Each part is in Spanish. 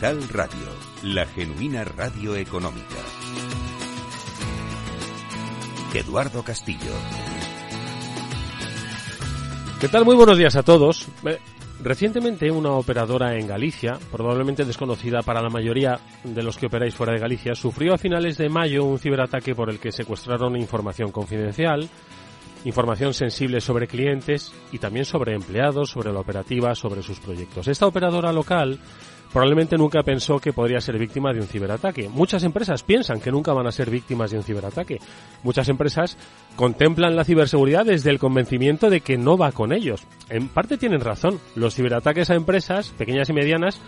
Capital Radio, la genuina radio económica. Eduardo Castillo. ¿Qué tal? Muy buenos días a todos. Eh, Recientemente una operadora en Galicia, probablemente desconocida para la mayoría de los que operáis fuera de Galicia, sufrió a finales de mayo un ciberataque por el que secuestraron información confidencial, información sensible sobre clientes y también sobre empleados, sobre la operativa, sobre sus proyectos. Esta operadora local probablemente nunca pensó que podría ser víctima de un ciberataque. Muchas empresas piensan que nunca van a ser víctimas de un ciberataque. Muchas empresas contemplan la ciberseguridad desde el convencimiento de que no va con ellos. En parte tienen razón. Los ciberataques a empresas, pequeñas y medianas,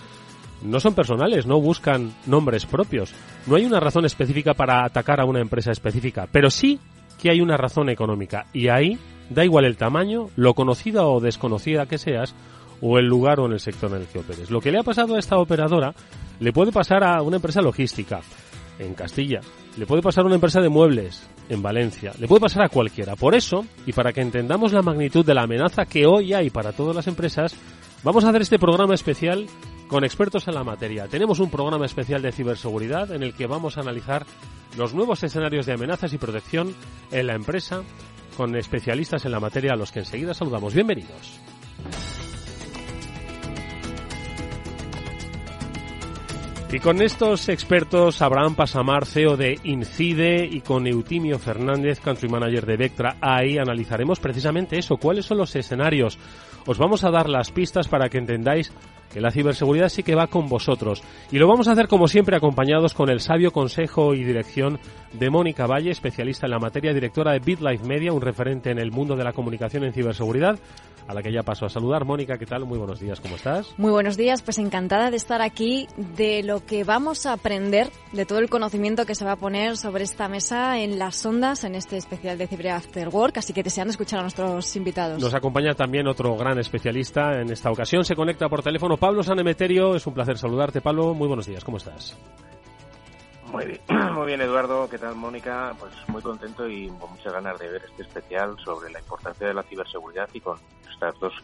no son personales, no buscan nombres propios. No hay una razón específica para atacar a una empresa específica, pero sí que hay una razón económica. Y ahí da igual el tamaño, lo conocida o desconocida que seas, o el lugar o en el sector en el que operes. Lo que le ha pasado a esta operadora le puede pasar a una empresa logística en Castilla, le puede pasar a una empresa de muebles en Valencia, le puede pasar a cualquiera. Por eso, y para que entendamos la magnitud de la amenaza que hoy hay para todas las empresas, vamos a hacer este programa especial con expertos en la materia. Tenemos un programa especial de ciberseguridad en el que vamos a analizar los nuevos escenarios de amenazas y protección en la empresa con especialistas en la materia a los que enseguida saludamos. Bienvenidos. Y con estos expertos, Abraham Pasamar, CEO de Incide, y con Eutimio Fernández, Country Manager de Vectra AI, analizaremos precisamente eso, cuáles son los escenarios. Os vamos a dar las pistas para que entendáis que la ciberseguridad sí que va con vosotros. Y lo vamos a hacer como siempre acompañados con el sabio consejo y dirección de Mónica Valle, especialista en la materia, directora de BitLife Media, un referente en el mundo de la comunicación en ciberseguridad a la que ya paso a saludar. Mónica, ¿qué tal? Muy buenos días, ¿cómo estás? Muy buenos días, pues encantada de estar aquí, de lo que vamos a aprender, de todo el conocimiento que se va a poner sobre esta mesa en las ondas, en este especial de Ciber After Work, así que deseando escuchar a nuestros invitados. Nos acompaña también otro gran especialista en esta ocasión, se conecta por teléfono Pablo Sanemeterio, es un placer saludarte, Pablo, muy buenos días, ¿cómo estás? Muy bien, muy bien Eduardo, ¿qué tal Mónica? Pues muy contento y con muchas ganas de ver este especial sobre la importancia de la ciberseguridad y con estas dos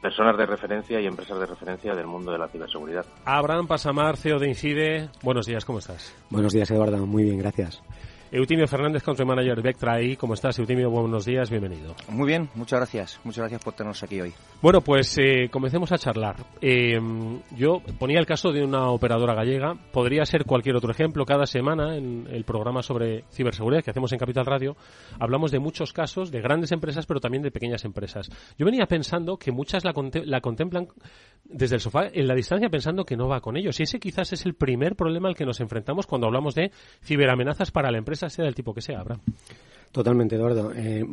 personas de referencia y empresas de referencia del mundo de la ciberseguridad. Abraham Pasamar, CEO de Incide, buenos días, ¿cómo estás? Buenos días Eduardo, muy bien, gracias. Eutimio Fernández, Country Manager de Vectra ¿Cómo estás, Eutimio? Buenos días, bienvenido. Muy bien, muchas gracias. Muchas gracias por tenernos aquí hoy. Bueno, pues eh, comencemos a charlar. Eh, yo ponía el caso de una operadora gallega. Podría ser cualquier otro ejemplo. Cada semana en el programa sobre ciberseguridad que hacemos en Capital Radio hablamos de muchos casos de grandes empresas, pero también de pequeñas empresas. Yo venía pensando que muchas la, la contemplan desde el sofá en la distancia pensando que no va con ellos. Y ese quizás es el primer problema al que nos enfrentamos cuando hablamos de ciberamenazas para la empresa sea del tipo que sea, habrá. Totalmente, Eduardo. Eh,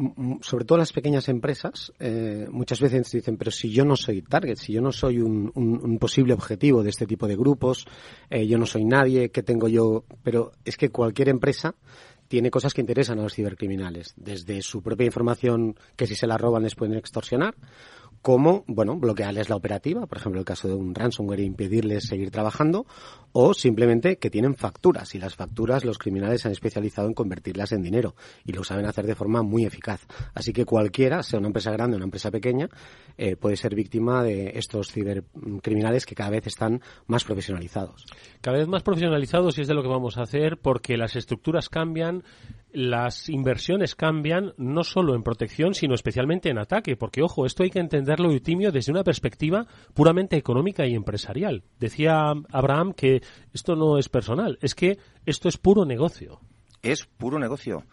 sobre todo las pequeñas empresas, eh, muchas veces dicen, pero si yo no soy target, si yo no soy un, posible objetivo de este tipo de grupos, eh, yo no soy nadie, ¿qué tengo yo? Pero es que cualquier empresa tiene cosas que interesan a los cibercriminales, desde su propia información que si se la roban les pueden extorsionar, como, bueno, bloquearles la operativa, por ejemplo, el caso de un ransomware e impedirles seguir trabajando, o simplemente que tienen facturas y las facturas los criminales se han especializado en convertirlas en dinero y lo saben hacer de forma muy eficaz. Así que cualquiera, sea una empresa grande o una empresa pequeña, eh, puede ser víctima de estos cibercriminales que cada vez están más profesionalizados. Cada vez más profesionalizados y es de lo que vamos a hacer porque las estructuras cambian, las inversiones cambian no solo en protección, sino especialmente en ataque, porque ojo, esto hay que entenderlo, Eutimio, desde una perspectiva puramente económica y empresarial. Decía Abraham que esto no es personal, es que esto es puro negocio. Es puro negocio.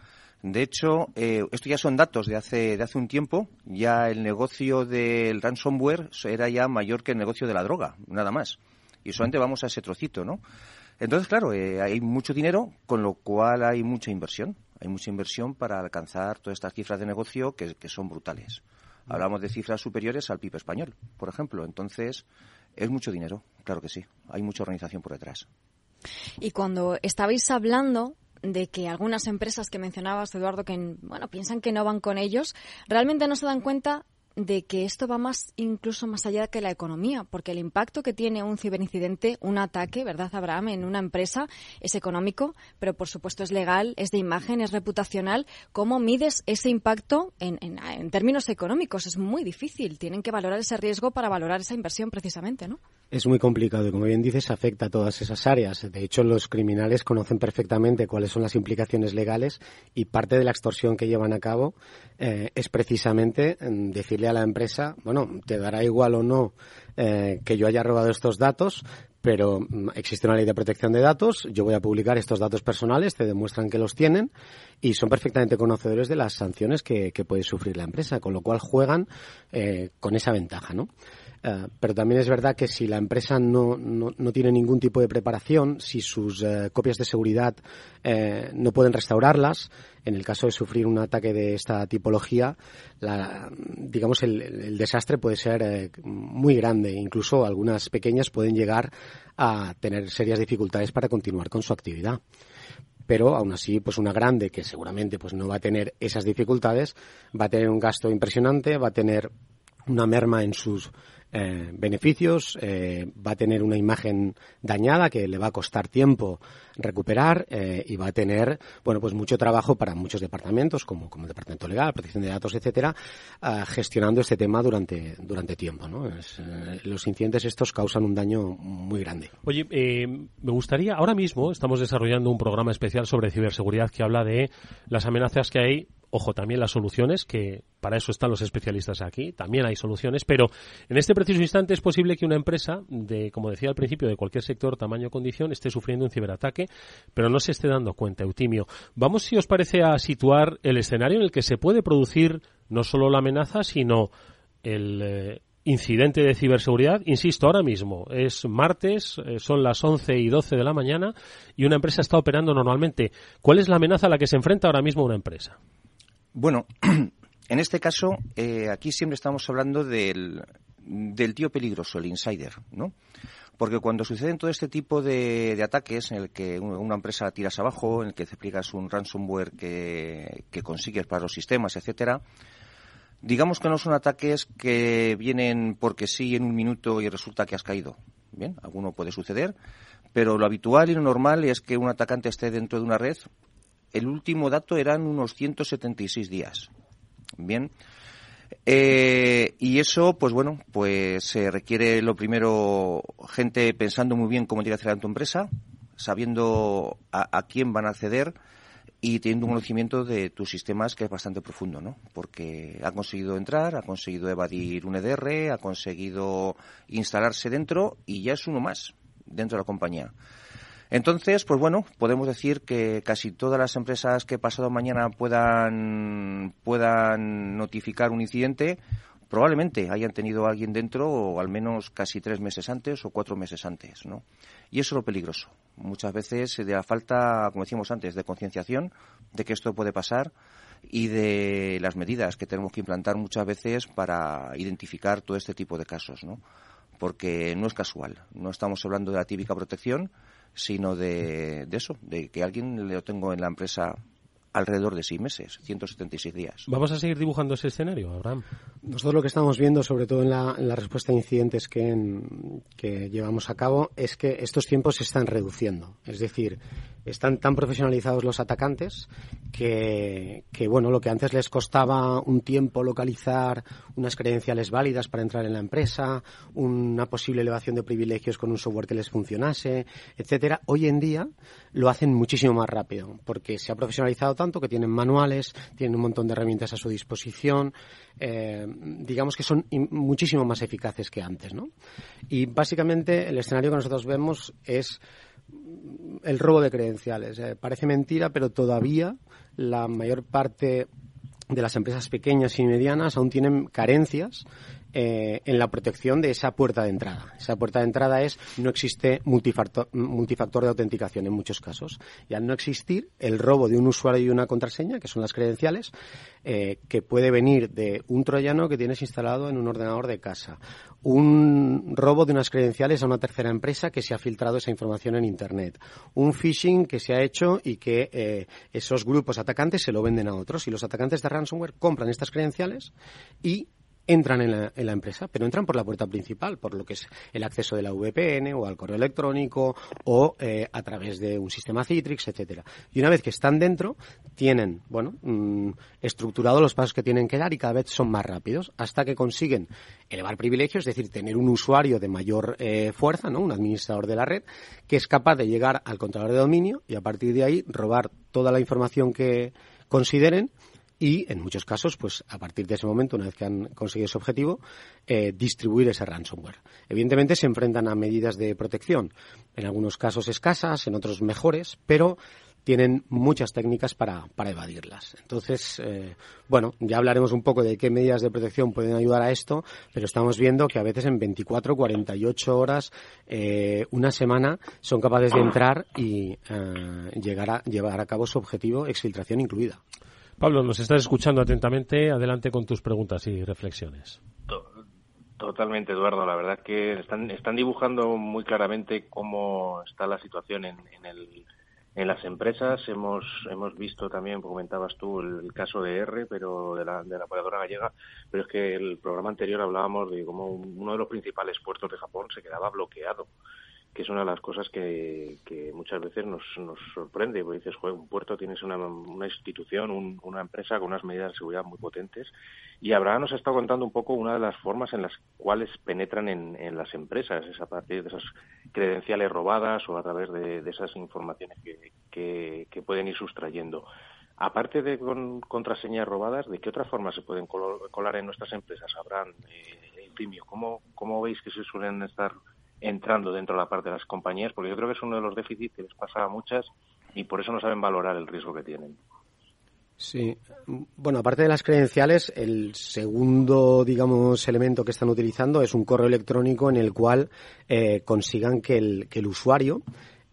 De hecho, eh, esto ya son datos de hace, de hace un tiempo. Ya el negocio del ransomware era ya mayor que el negocio de la droga, nada más. Y solamente vamos a ese trocito, ¿no? Entonces, claro, eh, hay mucho dinero, con lo cual hay mucha inversión. Hay mucha inversión para alcanzar todas estas cifras de negocio que, son brutales. Hablamos de cifras superiores al PIB español, por ejemplo. Entonces, es mucho dinero, claro que sí. Hay mucha organización por detrás. Y cuando estabais hablando de que algunas empresas que mencionabas, Eduardo, que bueno, piensan que no van con ellos, realmente no se dan cuenta de que esto va más, incluso más allá que la economía, porque el impacto que tiene un ciberincidente, un ataque, ¿verdad, Abraham, en una empresa es económico, pero por supuesto es legal, es de imagen, es reputacional. ¿Cómo mides ese impacto en, en términos económicos? Es muy difícil. Tienen que valorar ese riesgo para valorar esa inversión precisamente, ¿no? Es muy complicado y, como bien dices, afecta a todas esas áreas. De hecho, los criminales conocen perfectamente cuáles son las implicaciones legales y parte de la extorsión que llevan a cabo eh, es precisamente mm, a la empresa, bueno, te dará igual o no eh, que yo haya robado estos datos, pero mm, existe una ley de protección de datos, yo voy a publicar estos datos personales, te demuestran que los tienen y son perfectamente conocedores de las sanciones que, puede sufrir la empresa, con lo cual juegan eh, con esa ventaja, ¿no? Eh, pero también es verdad que si la empresa no, no, no tiene ningún tipo de preparación, si sus eh, copias de seguridad eh, no pueden restaurarlas, en el caso de sufrir un ataque de esta tipología, la, digamos el, el, desastre puede ser muy grande. Incluso algunas pequeñas pueden llegar a tener serias dificultades para continuar con su actividad pero aún así pues una grande que seguramente pues no va a tener esas dificultades va a tener un gasto impresionante va a tener una merma en sus eh, beneficios, eh, va a tener una imagen dañada que le va a costar tiempo recuperar eh, y va a tener, bueno, pues mucho trabajo para muchos departamentos, como, como el Departamento Legal, Protección de Datos, etcétera, gestionando este tema durante, durante tiempo, ¿no? los incidentes estos causan un daño muy grande. Oye, me gustaría, ahora mismo estamos desarrollando un programa especial sobre ciberseguridad que habla de las amenazas que hay Ojo, también las soluciones, que para eso están los especialistas aquí, también hay soluciones, pero en este preciso instante es posible que una empresa, de, como decía al principio, de cualquier sector, tamaño o condición, esté sufriendo un ciberataque, pero no se esté dando cuenta, Eutimio. Vamos, si os parece, a situar el escenario en el que se puede producir no solo la amenaza, sino el eh, incidente de ciberseguridad. Insisto, ahora mismo es martes, eh, son las 11 y 12 de la mañana y una empresa está operando normalmente. ¿Cuál es la amenaza a la que se enfrenta ahora mismo una empresa? Bueno, en este caso, eh, aquí siempre estamos hablando del, del tío peligroso, el insider, ¿no? Porque cuando suceden todo este tipo de, ataques en el que una empresa tiras abajo, en el que te aplicas un ransomware que, que consigues para los sistemas, etcétera, digamos que no son ataques que vienen porque sí en un minuto y resulta que has caído. Bien, alguno puede suceder, pero lo habitual y lo normal es que un atacante esté dentro de una red el último dato eran unos 176 días. Bien. Eh, y eso, pues bueno, pues se requiere lo primero gente pensando muy bien cómo tiene que hacer tu empresa, sabiendo a, quién van a acceder y teniendo un conocimiento de tus sistemas que es bastante profundo, ¿no? Porque ha conseguido entrar, ha conseguido evadir un EDR, ha conseguido instalarse dentro y ya es uno más dentro de la compañía. Entonces, pues bueno, podemos decir que casi todas las empresas que pasado mañana puedan, puedan notificar un incidente, probablemente hayan tenido a alguien dentro o al menos casi tres meses antes o cuatro meses antes, ¿no? Y eso es lo peligroso. Muchas veces de la falta, como decíamos antes, de concienciación de que esto puede pasar y de las medidas que tenemos que implantar muchas veces para identificar todo este tipo de casos, ¿no? Porque no es casual. No estamos hablando de la típica protección, sino de, de eso, de que alguien lo tengo en la empresa alrededor de seis meses, 176 días. ¿Vamos a seguir dibujando ese escenario, Abraham? Nosotros lo que estamos viendo, sobre todo en la, respuesta a incidentes que, que llevamos a cabo, es que estos tiempos se están reduciendo. Es decir, están tan profesionalizados los atacantes que, que, bueno, lo que antes les costaba un tiempo localizar unas credenciales válidas para entrar en la empresa, una posible elevación de privilegios con un software que les funcionase, etcétera, hoy en día lo hacen muchísimo más rápido, porque se ha profesionalizado tanto que tienen manuales, tienen un montón de herramientas a su disposición, eh, digamos que son muchísimo más eficaces que antes, ¿no? Y básicamente el escenario que nosotros vemos es el robo de credenciales. Eh, parece mentira, pero todavía la mayor parte de las empresas pequeñas y medianas aún tienen carencias eh, en la protección de esa puerta de entrada. Esa puerta de entrada es no existe multifactor, multifactor de autenticación en muchos casos. Y al no existir el robo de un usuario y una contraseña, que son las credenciales, eh, que puede venir de un troyano que tienes instalado en un ordenador de casa, un robo de unas credenciales a una tercera empresa que se ha filtrado esa información en Internet, un phishing que se ha hecho y que eh, esos grupos atacantes se lo venden a otros y los atacantes de ransomware compran estas credenciales y entran en la, en la, empresa, pero entran por la puerta principal, por lo que es el acceso de la VPN o al correo electrónico o eh, a través de un sistema Citrix, etcétera. Y una vez que están dentro, tienen, bueno, mm, estructurado los pasos que tienen que dar y cada vez son más rápidos hasta que consiguen elevar privilegios, es decir, tener un usuario de mayor eh, fuerza, ¿no? Un administrador de la red que es capaz de llegar al controlador de dominio y a partir de ahí robar toda la información que consideren y en muchos casos, pues a partir de ese momento, una vez que han conseguido ese objetivo, eh, distribuir ese ransomware. Evidentemente se enfrentan a medidas de protección, en algunos casos escasas, en otros mejores, pero tienen muchas técnicas para, para evadirlas. Entonces, eh, bueno, ya hablaremos un poco de qué medidas de protección pueden ayudar a esto, pero estamos viendo que a veces en 24, 48 horas, eh, una semana, son capaces de entrar y llegar a, llevar a cabo su objetivo, exfiltración incluida. Pablo, nos estás escuchando atentamente. Adelante con tus preguntas y reflexiones. Totalmente, Eduardo. La verdad que están, están dibujando muy claramente cómo está la situación en, el, en las empresas. Hemos, hemos visto también, comentabas tú, el, caso de R, pero de la, de la operadora gallega, pero es que el programa anterior hablábamos de cómo uno de los principales puertos de Japón se quedaba bloqueado que es una de las cosas que, muchas veces nos, nos sorprende, porque dices, joder, un puerto tienes una, una institución, una empresa con unas medidas de seguridad muy potentes, y Abraham nos ha estado contando un poco una de las formas en las cuales penetran en, las empresas, es a partir de esas credenciales robadas o a través de, esas informaciones que, pueden ir sustrayendo. Aparte de con, contraseñas robadas, ¿de qué otras formas se pueden colar en nuestras empresas, Abraham, eh, Primio? ¿Cómo, ¿Cómo veis que se suelen estar entrando dentro de la parte de las compañías, porque yo creo que es uno de los déficits que les pasa a muchas y por eso no saben valorar el riesgo que tienen. Sí, bueno, aparte de las credenciales, el segundo, digamos, elemento que están utilizando es un correo electrónico en el cual eh, consigan que el, que el usuario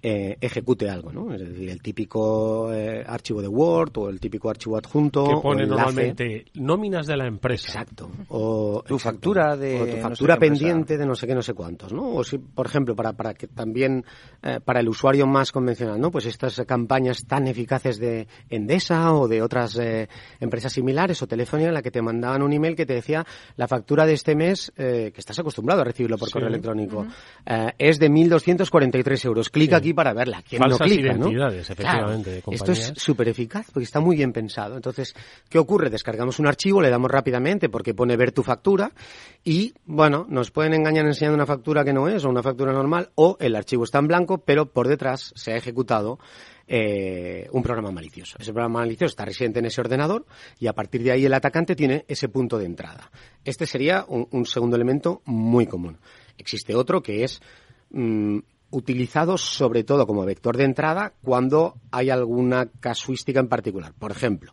eh, ejecute algo, ¿no? Es decir, el típico eh, archivo de Word o el típico archivo adjunto. Que pone normalmente nóminas de la empresa. Exacto. O tu factura de. O tu factura no sé pendiente de no sé qué, no sé cuántos, ¿no? O si, por ejemplo, para, para que también, eh, para el usuario más convencional, ¿no? Pues estas campañas tan eficaces de Endesa o de otras eh, empresas similares o Telefonía en la que te mandaban un email que te decía la factura de este mes, eh, que estás acostumbrado a recibirlo por sí. correo electrónico, uh -huh. es de 1.243 euros. Clic sí. aquí para verla. ¿Quién Falsas no clica, identidades, ¿no? efectivamente. Claro, esto es súper eficaz porque está muy bien pensado. Entonces, ¿qué ocurre? Descargamos un archivo, le damos rápidamente porque pone ver tu factura y, bueno, nos pueden engañar enseñando una factura que no es o una factura normal o el archivo está en blanco, pero por detrás se ha ejecutado eh, un programa malicioso. Ese programa malicioso está residente en ese ordenador y a partir de ahí el atacante tiene ese punto de entrada. Este sería un, un segundo elemento muy común. Existe otro que es mmm, utilizados sobre todo como vector de entrada cuando hay alguna casuística en particular. Por ejemplo,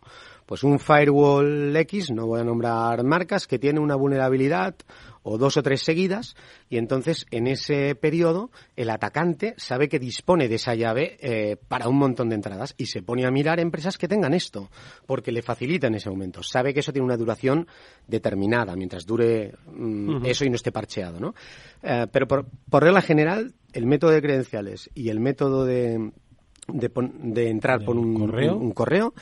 pues un firewall X, no voy a nombrar marcas, que tiene una vulnerabilidad o dos o tres seguidas y entonces en ese periodo el atacante sabe que dispone de esa llave eh, para un montón de entradas y se pone a mirar empresas que tengan esto porque le facilita en ese momento. Sabe que eso tiene una duración determinada mientras dure mm, uh -huh. eso y no esté parcheado, ¿no? Eh, pero por, por regla general el método de credenciales y el método de, de, de entrar por un correo, un, un correo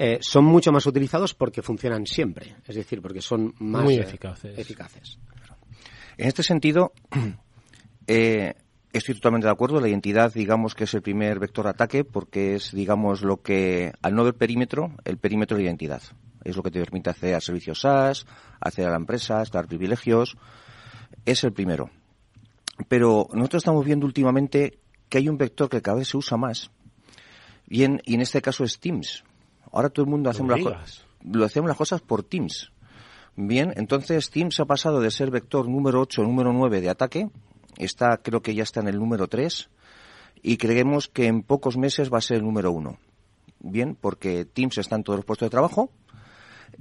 eh, son mucho más utilizados porque funcionan siempre, es decir, porque son más Muy eh, eficaces. eficaces. En este sentido, eh, estoy totalmente de acuerdo. La identidad, digamos que es el primer vector de ataque porque es, digamos, lo que, al no ver perímetro, el perímetro de identidad. Es lo que te permite acceder a servicios SaaS, acceder a la empresa, dar privilegios. Es el primero. Pero nosotros estamos viendo últimamente que hay un vector que cada vez se usa más. Bien, y en este caso es Teams. Ahora todo el mundo hacemos, las, lo hacemos las cosas por Teams. Bien, entonces Teams ha pasado de ser vector número 8, número 9 de ataque, está, creo que ya está en el número 3, y creemos que en pocos meses va a ser el número 1. Bien, porque Teams está en todos los puestos de trabajo,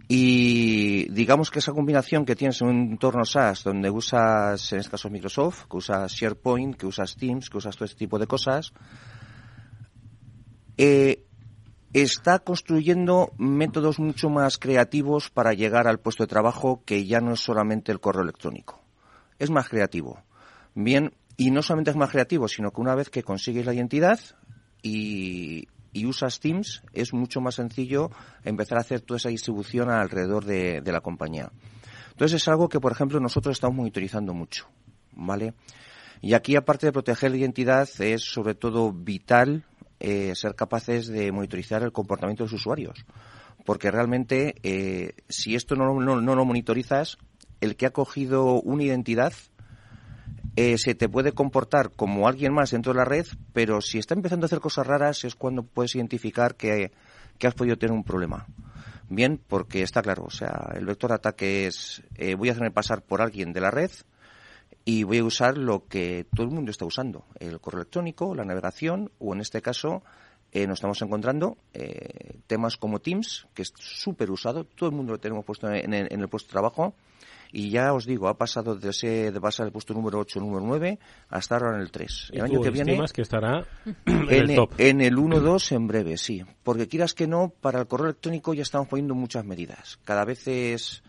y digamos que esa combinación que tienes en un entorno SaaS donde usas, en este caso Microsoft, que usas SharePoint, que usas Teams, que usas todo este tipo de cosas, eh, está construyendo métodos mucho más creativos para llegar al puesto de trabajo que ya no es solamente el correo electrónico. Es más creativo. Bien, y no solamente es más creativo, sino que una vez que consigues la identidad y, usas Teams, es mucho más sencillo empezar a hacer toda esa distribución alrededor de, de la compañía. Entonces es algo que, por ejemplo, nosotros estamos monitorizando mucho, ¿vale? Y aquí, aparte de proteger la identidad, es sobre todo vital eh, ser capaces de monitorizar el comportamiento de los usuarios. Porque realmente, eh, si esto no, no, no, lo monitorizas, el que ha cogido una identidad eh, se te puede comportar como alguien más dentro de la red, pero si está empezando a hacer cosas raras es cuando puedes identificar que, que has podido tener un problema. Bien, porque está claro, o sea, el vector de ataque es voy a hacerme pasar por alguien de la red, y voy a usar lo que todo el mundo está usando, el correo electrónico, la navegación o en este caso eh, nos estamos encontrando eh, temas como Teams, que es súper usado, todo el mundo lo tenemos puesto en, el puesto de trabajo y ya os digo, ha pasado de, ese, de pasar el puesto número 8 número 9 hasta ahora en el 3. El año que viene que estará en, el top. En el 1-2 en breve, sí. Porque quieras que no, para el correo electrónico ya estamos poniendo muchas medidas. Cada vez es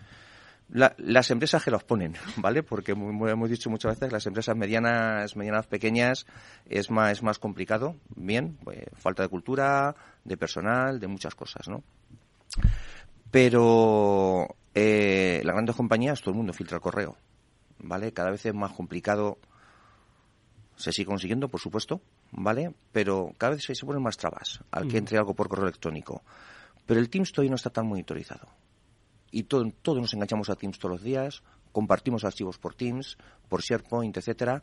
las empresas que los ponen, ¿vale? Porque hemos dicho muchas veces que las empresas medianas, medianas pequeñas es más, es más complicado. Bien, pues, falta de cultura, de personal, de muchas cosas, ¿no? Pero eh, las grandes compañías, todo el mundo filtra el correo, ¿vale? Cada vez es más complicado. Se sigue consiguiendo, por supuesto, ¿vale? Pero cada vez se, ponen más trabas al que entre algo por correo electrónico. Pero el Teams todavía no está tan monitorizado y todo, todos nos enganchamos a Teams todos los días, compartimos archivos por Teams, por SharePoint, etcétera,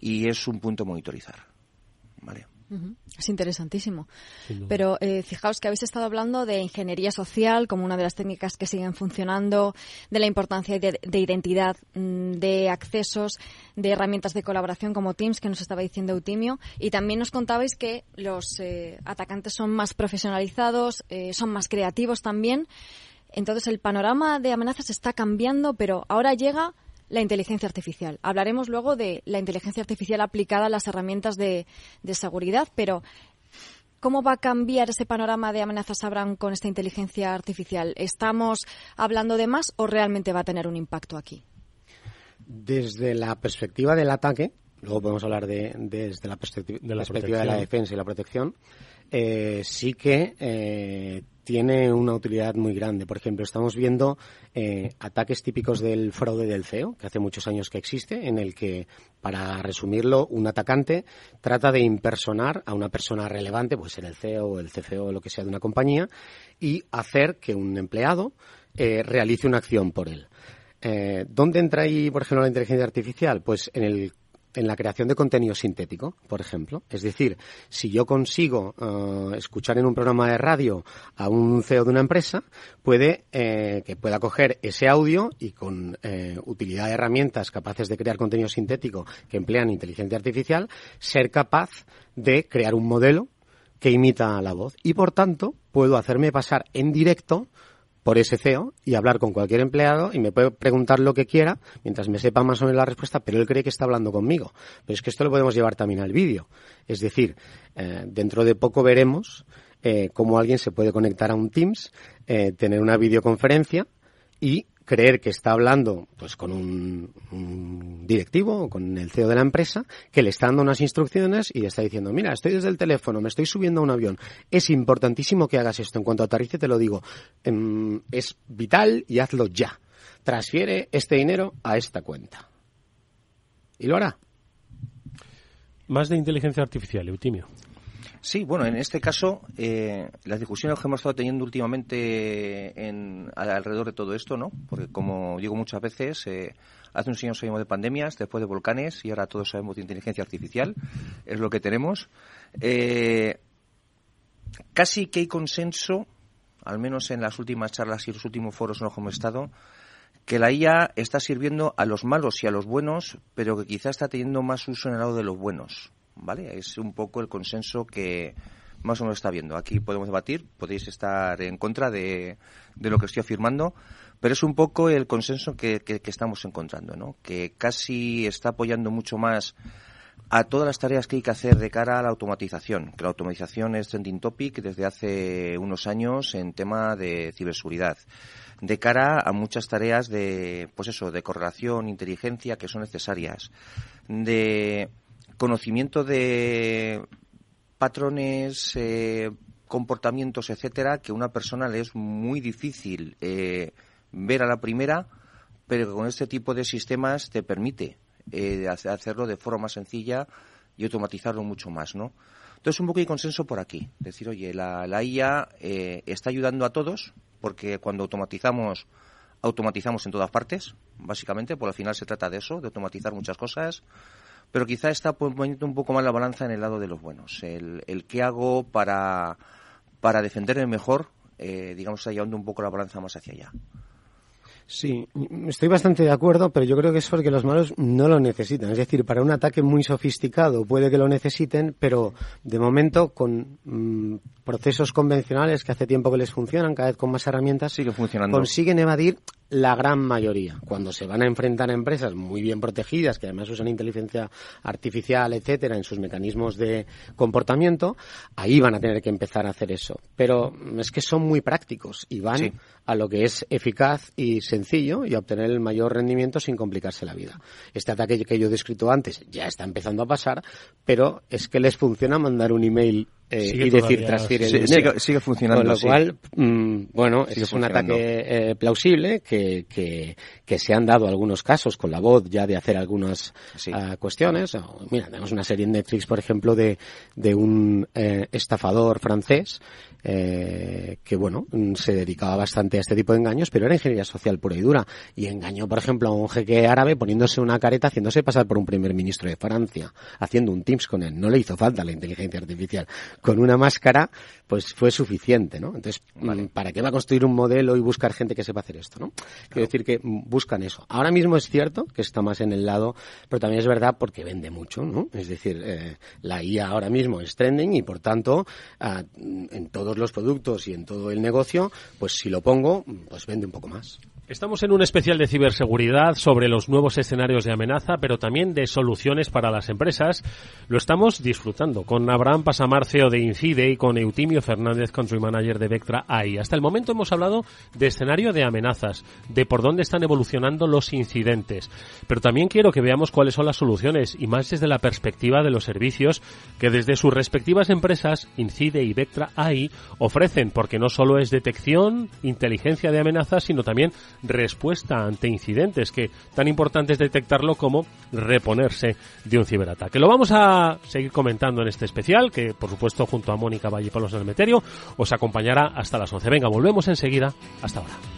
y es un punto a monitorizar. ¿Vale? Es interesantísimo. Pero eh, fijaos que habéis estado hablando de ingeniería social como una de las técnicas que siguen funcionando, de la importancia de, identidad, mm, de accesos, de herramientas de colaboración como Teams, que nos estaba diciendo Eutimio. Y también nos contabais que los eh, atacantes son más profesionalizados, eh, son más creativos también. Entonces el panorama de amenazas está cambiando, pero ahora llega la inteligencia artificial. Hablaremos luego de la inteligencia artificial aplicada a las herramientas de, seguridad, pero ¿Cómo va a cambiar ese panorama de amenazas, Abraham, con esta inteligencia artificial? ¿Estamos hablando de más o realmente va a tener un impacto aquí? Desde la perspectiva del ataque, luego podemos hablar de, desde la perspectiva de la, perspectiva de la defensa y la protección, eh, sí que eh, tiene una utilidad muy grande. Por ejemplo, estamos viendo eh, ataques típicos del fraude del CEO, que hace muchos años que existe, en el que, para resumirlo, un atacante trata de impersonar a una persona relevante, puede ser el CEO o el CFO o lo que sea de una compañía, y hacer que un empleado realice una acción por él. ¿Dónde entra ahí, por ejemplo, la inteligencia artificial? Pues en el en la creación de contenido sintético, por ejemplo. Es decir, si yo consigo eh, escuchar en un programa de radio a un CEO de una empresa, puede eh, que pueda coger ese audio y con eh, utilidad de herramientas capaces de crear contenido sintético que emplean inteligencia artificial, ser capaz de crear un modelo que imita la voz y por tanto puedo hacerme pasar en directo por ese CEO y hablar con cualquier empleado y me puede preguntar lo que quiera mientras me sepa más o menos la respuesta, pero él cree que está hablando conmigo. Pero es que esto lo podemos llevar también al vídeo. Es decir, eh, dentro de poco veremos eh, cómo alguien se puede conectar a un Teams, eh, tener una videoconferencia y creer que está hablando pues con un, directivo o con el CEO de la empresa que le está dando unas instrucciones y le está diciendo, mira, estoy desde el teléfono, me estoy subiendo a un avión. Es importantísimo que hagas esto. En cuanto aterrice te lo digo. Em, es vital y hazlo ya. Transfiere este dinero a esta cuenta. Y lo hará. Más de inteligencia artificial, Eutimio. Sí, bueno, en este caso, eh, las discusiones que hemos estado teniendo últimamente en, alrededor de todo esto, ¿no? Porque, como digo muchas veces, eh, hace unos años sabíamos de pandemias, después de volcanes, y ahora todos sabemos de inteligencia artificial, es lo que tenemos. Eh, casi que hay consenso, al menos en las últimas charlas y los últimos foros en los que hemos estado, que la IA está sirviendo a los malos y a los buenos, pero que quizá está teniendo más uso en el lado de los buenos. ¿Vale? Es un poco el consenso que más o menos está viendo. Aquí podemos debatir, podéis estar en contra de, de lo que estoy afirmando, pero es un poco el consenso que, que, estamos encontrando, ¿no? Que casi está apoyando mucho más a todas las tareas que hay que hacer de cara a la automatización, que la automatización es trending topic desde hace unos años en tema de ciberseguridad, de cara a muchas tareas de, pues eso, de correlación, inteligencia que son necesarias, de conocimiento de patrones, eh, comportamientos, etcétera, que a una persona le es muy difícil eh, ver a la primera, pero con este tipo de sistemas te permite eh, hacerlo de forma sencilla y automatizarlo mucho más, ¿no? Entonces, un poco de consenso por aquí. Decir, oye, la, IA eh, está ayudando a todos, porque cuando automatizamos, automatizamos en todas partes, básicamente, por al final se trata de eso, de automatizar muchas cosas, pero quizá está poniendo un poco más la balanza en el lado de los buenos. El, el qué hago para, para defenderme mejor, eh, digamos, está llevando un poco la balanza más hacia allá. Sí, estoy bastante de acuerdo, pero yo creo que es porque los malos no lo necesitan. Es decir, para un ataque muy sofisticado puede que lo necesiten, pero de momento con mm, procesos convencionales que hace tiempo que les funcionan, cada vez con más herramientas, Sigue funcionando. consiguen evadir la gran mayoría. Cuando se van a enfrentar a empresas muy bien protegidas, que además usan inteligencia artificial, etcétera, en sus mecanismos de comportamiento, ahí van a tener que empezar a hacer eso. Pero es que son muy prácticos y van Sí. a lo que es eficaz y sencillo y a obtener el mayor rendimiento sin complicarse la vida. Este ataque que yo he descrito antes ya está empezando a pasar, pero es que les funciona mandar un email eh, y decir transfiere el dinero. sigue, sigue funcionando. Con lo sí. cual, mm, bueno, Sigue es un ataque eh, plausible que, que, que se han dado algunos casos con la voz ya de hacer algunas Sí. ah, cuestiones. O, mira, tenemos una serie en Netflix, por ejemplo, de, de un eh, estafador francés eh, que, bueno, mm, se dedicaba bastante a este tipo de engaños, pero era ingeniería social pura y dura. Y engañó, por ejemplo, a un jeque árabe poniéndose una careta, haciéndose pasar por un primer ministro de Francia, haciendo un Teams con él. No le hizo falta la inteligencia artificial. Con una máscara, pues fue suficiente, ¿no? Entonces, mm, ¿para qué va a construir un modelo y buscar gente que sepa hacer esto, no? Quiero decir que mm, buscan eso. Ahora mismo es cierto que está más en el lado, pero también es verdad porque vende mucho, ¿no? Es decir, eh, la IA ahora mismo es trending y por tanto, ah, en todos los productos y en todo el negocio, pues si lo pongo, pues vende un poco más. Estamos en un especial de ciberseguridad sobre los nuevos escenarios de amenaza, pero también de soluciones para las empresas. Lo estamos disfrutando con Abraham Pasamarceo de Incide y con Eutimio Fernández, Country Manager de Vectra AI. Hasta el momento hemos hablado de escenario de amenazas, de por dónde están evolucionando los incidentes. Pero también quiero que veamos cuáles son las soluciones y más desde la perspectiva de los servicios que desde sus respectivas empresas, Incide y Vectra AI, ofrecen, porque no solo es detección, inteligencia de amenazas, sino también respuesta ante incidentes, que tan importante es detectarlo como reponerse de un ciberataque. Lo vamos a seguir comentando en este especial, que por supuesto junto a Mónica Valle Palos del Meterio os acompañará hasta las 11. Venga, volvemos enseguida. Hasta ahora.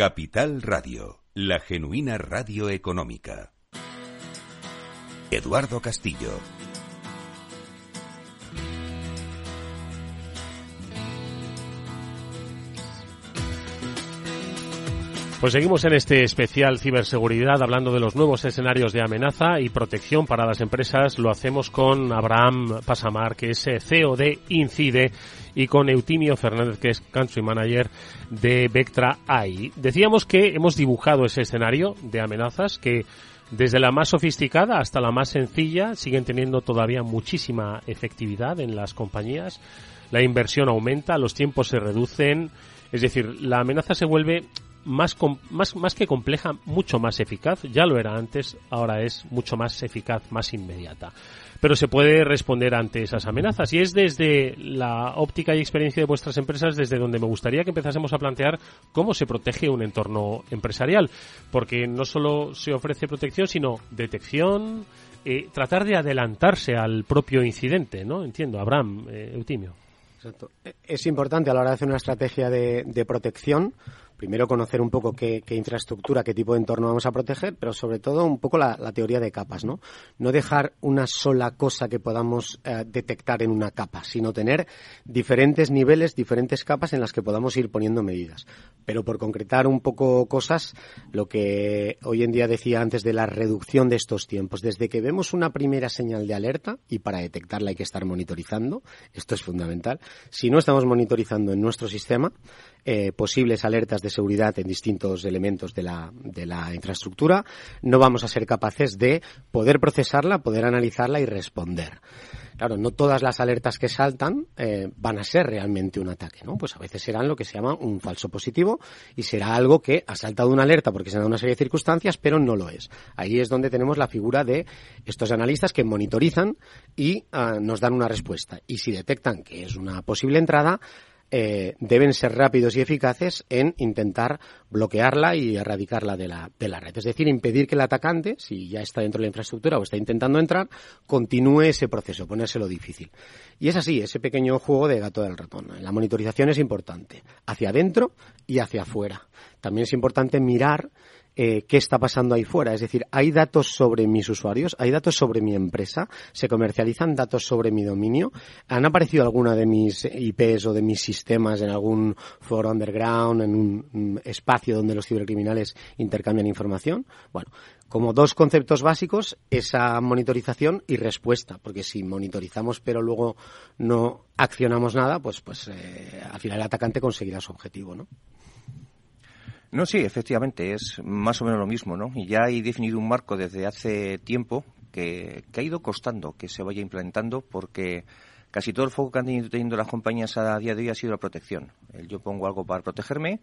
Capital Radio, la genuina radio económica. Eduardo Castillo. Pues seguimos en este especial ciberseguridad hablando de los nuevos escenarios de amenaza y protección para las empresas. Lo hacemos con Abraham Pasamar, que es eh, CEO de Incide, y con Eutimio Fernández, que es Country Manager de Vectra AI. Decíamos que hemos dibujado ese escenario de amenazas que desde la más sofisticada hasta la más sencilla siguen teniendo todavía muchísima efectividad en las compañías. La inversión aumenta, los tiempos se reducen, es decir, la amenaza se vuelve más, más, más que compleja, mucho más eficaz. Ya lo era antes, ahora es mucho más eficaz, más inmediata. Pero se puede responder ante esas amenazas y es desde la óptica y experiencia de vuestras empresas desde donde me gustaría que empezásemos a plantear cómo se protege un entorno empresarial. Porque no solo se ofrece protección, sino detección, eh, tratar de adelantarse al propio incidente, ¿no? Entiendo, Abraham, eh, Eutimio. Exacto. Es importante a la hora de hacer una estrategia de, de protección primero conocer un poco qué, infraestructura, qué tipo de entorno vamos a proteger, pero sobre todo un poco la, teoría de capas, ¿no? No dejar una sola cosa que podamos eh, detectar en una capa, sino tener diferentes niveles, diferentes capas en las que podamos ir poniendo medidas. Pero por concretar un poco cosas, lo que hoy en día decía antes de la reducción de estos tiempos, desde que vemos una primera señal de alerta, y para detectarla hay que estar monitorizando, esto es fundamental, si no estamos monitorizando en nuestro sistema, eh, posibles alertas de seguridad en distintos elementos de la, de la infraestructura, no vamos a ser capaces de poder procesarla, poder analizarla y responder. Claro, no todas las alertas que saltan eh, van a ser realmente un ataque, ¿no? Pues a veces serán lo que se llama un falso positivo y será algo que ha saltado una alerta porque se da una serie de circunstancias, pero no lo es. Ahí es donde tenemos la figura de estos analistas que monitorizan y ah, nos dan una respuesta. Y si detectan que es una posible entrada, eh, deben ser rápidos y eficaces en intentar bloquearla y erradicarla de la, de la red. Es decir, impedir que el atacante, si ya está dentro de la infraestructura o está intentando entrar, continúe ese proceso, ponérselo difícil. Y es así, ese pequeño juego de gato del ratón. La monitorización es importante, hacia adentro y hacia afuera. También es importante mirar eh, qué está pasando ahí fuera. Es decir, hay datos sobre mis usuarios, hay datos sobre mi empresa, se comercializan datos sobre mi dominio. ¿Han aparecido alguna de mis IPs o de mis sistemas en algún foro underground, en un espacio donde los cibercriminales intercambian información? Bueno, como dos conceptos básicos, esa monitorización y respuesta, porque si monitorizamos pero luego no accionamos nada, pues, pues eh, al final el atacante conseguirá su objetivo, ¿no? No, sí, efectivamente, es más o menos lo mismo, ¿no? Y ya hay definido un marco desde hace tiempo que, ha ido costando que se vaya implementando porque casi todo el foco que han tenido teniendo las compañías a día de hoy ha sido la protección. Yo pongo algo para protegerme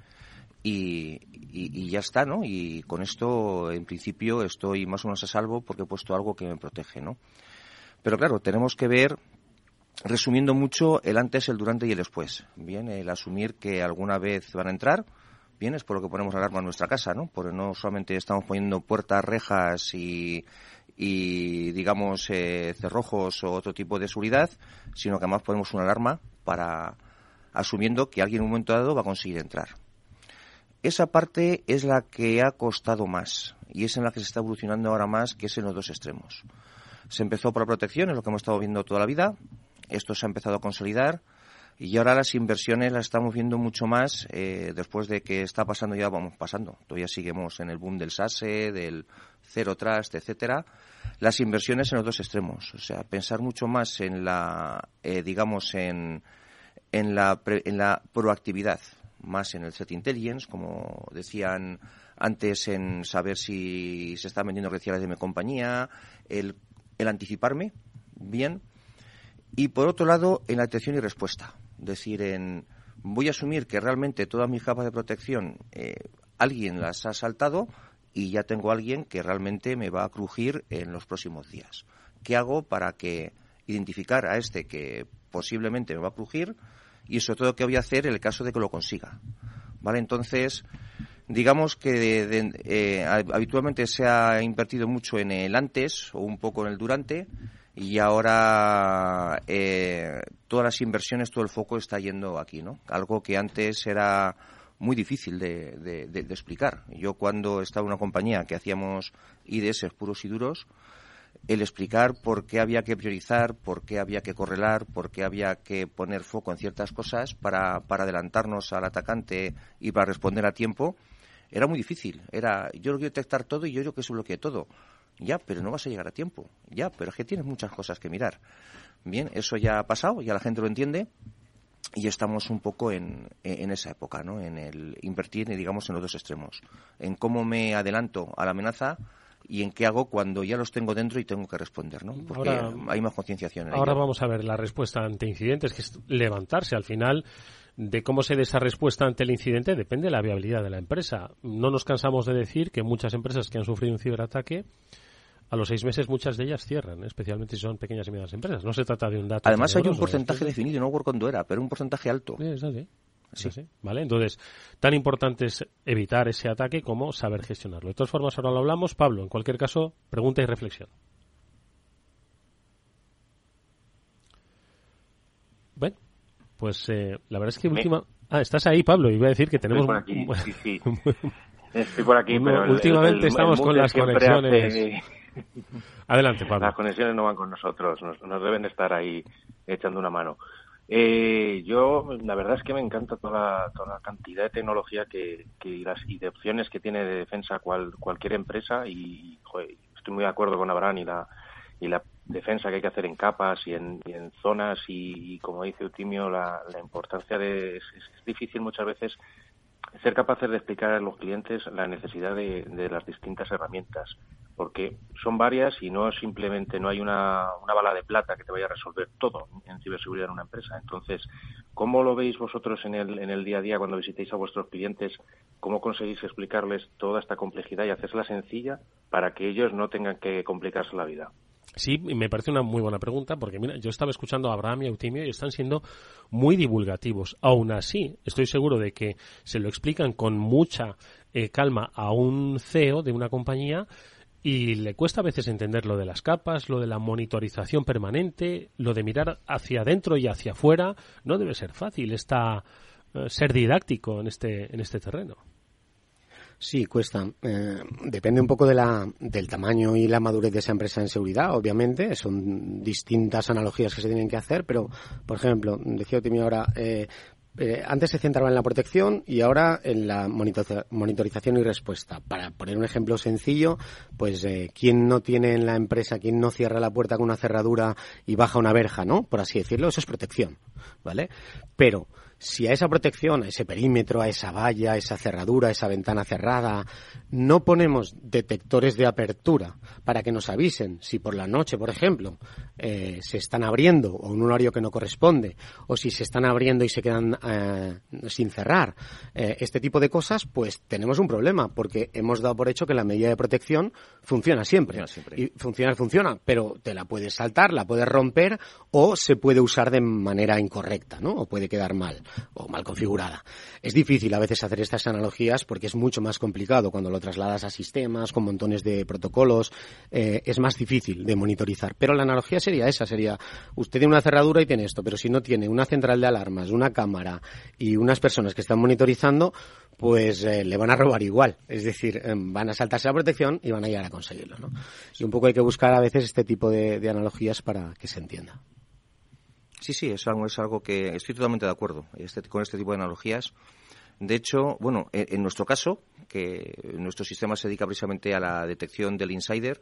y, y, ya está, ¿no? Y con esto, en principio, estoy más o menos a salvo porque he puesto algo que me protege, ¿no? Pero claro, tenemos que ver, resumiendo mucho, el antes, el durante y el después. Bien, el asumir que alguna vez van a entrar, bien, es por lo que ponemos alarma en nuestra casa, ¿no? Porque no solamente estamos poniendo puertas, rejas y, y digamos, eh, cerrojos o otro tipo de seguridad, sino que además ponemos una alarma para asumiendo que alguien en un momento dado va a conseguir entrar. Esa parte es la que ha costado más y es en la que se está evolucionando ahora más, que es en los dos extremos. Se empezó por la protección, es lo que hemos estado viendo toda la vida. Esto se ha empezado a consolidar y ahora las inversiones las estamos viendo mucho más eh, después de que está pasando, ya vamos pasando. Todavía seguimos en el boom del SASE, del Zero Trust, etcétera. Las inversiones en los dos extremos. O sea, pensar mucho más en la, eh, digamos, en, en, la, en la proactividad, más en el set intelligence, como decían antes, en saber si se están vendiendo credenciales de mi compañía, el, el anticiparme bien. Y por otro lado, en la detección y respuesta decir en voy a asumir que realmente todas mis capas de protección eh, alguien las ha saltado y ya tengo a alguien que realmente me va a crujir en los próximos días. ¿Qué hago para que identificar a este que posiblemente me va a crujir y sobre todo qué voy a hacer en el caso de que lo consiga? ¿Vale? Entonces, digamos que eh, habitualmente se ha invertido mucho en el antes o un poco en el durante y ahora eh, todas las inversiones, todo el foco está yendo aquí, ¿no? Algo que antes era muy difícil de, explicar. Yo cuando estaba en una compañía que hacíamos IDS puros y duros, el explicar por qué había que priorizar, por qué había que correlar, por qué había que poner foco en ciertas cosas para, para adelantarnos al atacante y para responder a tiempo, Era muy difícil. Era, yo lo quiero detectar todo y yo yo que se bloquee todo. Ya, pero no vas a llegar a tiempo. Ya, pero es que tienes muchas cosas que mirar. Bien, eso ya ha pasado, ya la gente lo entiende y estamos un poco en, en esa época, ¿no? En el invertir, digamos, en los dos extremos. En cómo me adelanto a la amenaza y en qué hago cuando ya los tengo dentro y tengo que responder, ¿no? Porque Ahora- hay más concienciación. en Ahora ello. vamos a ver la respuesta ante incidentes, que es levantarse al final. De cómo se dé esa respuesta ante el incidente depende de la viabilidad de la empresa. No nos cansamos de decir que muchas empresas que han sufrido un ciberataque, a los seis meses muchas de ellas cierran, especialmente si son pequeñas y medianas empresas. No se trata de un dato. Además hay un tenebroso, porcentaje definido, no recuerdo cuándo era, pero un porcentaje alto. Sí, es así. Es Sí. así, ¿Vale? Entonces, tan importante es evitar ese ataque como saber gestionarlo. De todas formas, ahora lo hablamos. Pablo, en cualquier caso, pregunta y reflexión. Bueno, pues eh, la verdad es que Me- última... Ah, estás ahí, Pablo, y voy a decir que tenemos... Estoy por aquí, sí, sí. Estoy por aquí, pero últimamente el- el estamos con las conexiones. hace- Adelante, Pablo. Las conexiones no van con nosotros, nos, deben de estar ahí echando una mano. Eh, yo, la verdad es que me encanta toda la, toda la cantidad de tecnología que, y, las, y de opciones que tiene de defensa cual, cualquier empresa y estoy muy de acuerdo con Abraham y la, y la defensa que hay que hacer en capas y en, zonas y, y, como dice Eutimio, la, la importancia de... Es, es difícil muchas veces ser capaces de explicar a los clientes la necesidad de, de las distintas herramientas, porque son varias y no simplemente no hay una, una bala de plata que te vaya a resolver todo en ciberseguridad en una empresa. Entonces, ¿cómo lo veis vosotros en el, en el día a día cuando visitéis a vuestros clientes? ¿Cómo conseguís explicarles toda esta complejidad y hacerla sencilla para que ellos no tengan que complicarse la vida? Sí, me parece una muy buena pregunta porque mira, yo estaba escuchando a Abraham y a Eutimio y están siendo muy divulgativos. Aún así, estoy seguro de que se lo explican con mucha eh, calma a un CEO de una compañía y le cuesta a veces entender lo de las capas, lo de la monitorización permanente, lo de mirar hacia adentro y hacia afuera. No debe ser fácil esta, eh, ser didáctico en este, en este terreno. Sí, cuesta. Eh, depende un poco de la, del tamaño y la madurez de esa empresa en seguridad, obviamente. Son distintas analogías que se tienen que hacer, pero, por ejemplo, decía Timmy ahora, eh, eh, antes se centraba en la protección y ahora en la monitor- monitorización y respuesta. Para poner un ejemplo sencillo, pues eh, quién no tiene en la empresa, quién no cierra la puerta con una cerradura y baja una verja, ¿no? Por así decirlo, eso es protección, ¿vale? Pero si a esa protección, a ese perímetro, a esa valla, a esa cerradura, a esa ventana cerrada, no ponemos detectores de apertura para que nos avisen si por la noche, por ejemplo, eh, se están abriendo o en un horario que no corresponde, o si se están abriendo y se quedan eh, sin cerrar, eh, este tipo de cosas, pues tenemos un problema, porque hemos dado por hecho que la medida de protección funciona siempre. Funciona siempre. Y funcionar funciona, pero te la puedes saltar, la puedes romper o se puede usar de manera incorrecta, ¿no? O puede quedar mal o mal configurada. Es difícil a veces hacer estas analogías porque es mucho más complicado cuando lo trasladas a sistemas con montones de protocolos, eh, es más difícil de monitorizar. Pero la analogía sería esa, sería usted tiene una cerradura y tiene esto, pero si no tiene una central de alarmas, una cámara y unas personas que están monitorizando, pues eh, le van a robar igual. Es decir, eh, van a saltarse la protección y van a llegar a conseguirlo. ¿no? Y un poco hay que buscar a veces este tipo de, de analogías para que se entienda. Sí, sí, es algo, es algo que estoy totalmente de acuerdo este- con este tipo de analogías. De hecho, bueno, en, en nuestro caso, que nuestro sistema se dedica precisamente a la detección del insider,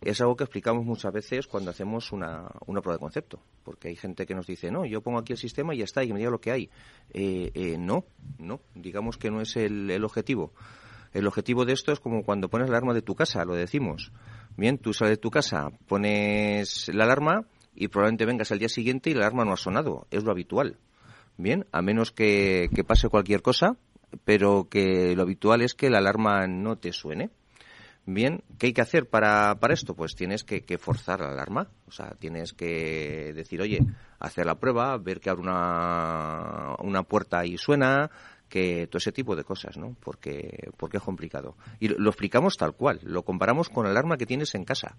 es algo que explicamos muchas veces cuando hacemos una, una prueba de concepto. Porque hay gente que nos dice, no, yo pongo aquí el sistema y ya está, y me diga lo que hay. Eh, eh, no, no, digamos que no es el, el objetivo. El objetivo de esto es como cuando pones la alarma de tu casa, lo decimos. Bien, tú sales de tu casa, pones la alarma y probablemente vengas al día siguiente y la alarma no ha sonado. Es lo habitual. Bien, a menos que, pase cualquier cosa, pero que lo habitual es que la alarma no te suene. Bien, ¿qué hay que hacer para, para esto? Pues tienes que, que forzar la alarma. O sea, tienes que decir, oye, hacer la prueba, ver que abre una, una puerta y suena, que todo ese tipo de cosas, ¿no? Porque, porque es complicado. Y lo, lo explicamos tal cual, lo comparamos con la alarma que tienes en casa.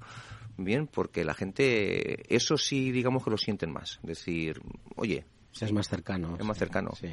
Bien, porque la gente, eso sí, digamos que lo sienten más. Decir, oye, Es más cercano. Es más cercano. Sí.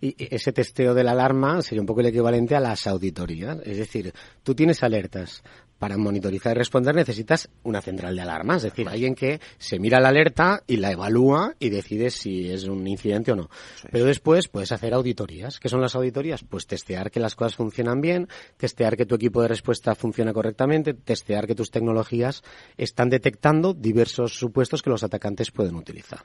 Y ese testeo de la alarma sería un poco el equivalente a las auditorías. Es decir, tú tienes alertas. Para monitorizar y responder necesitas una central de alarmas, es decir, alguien que se mira la alerta y la evalúa y decide si es un incidente o no. Pero después puedes hacer auditorías. ¿Qué son las auditorías? Pues testear que las cosas funcionan bien, testear que tu equipo de respuesta funciona correctamente, testear que tus tecnologías están detectando diversos supuestos que los atacantes pueden utilizar.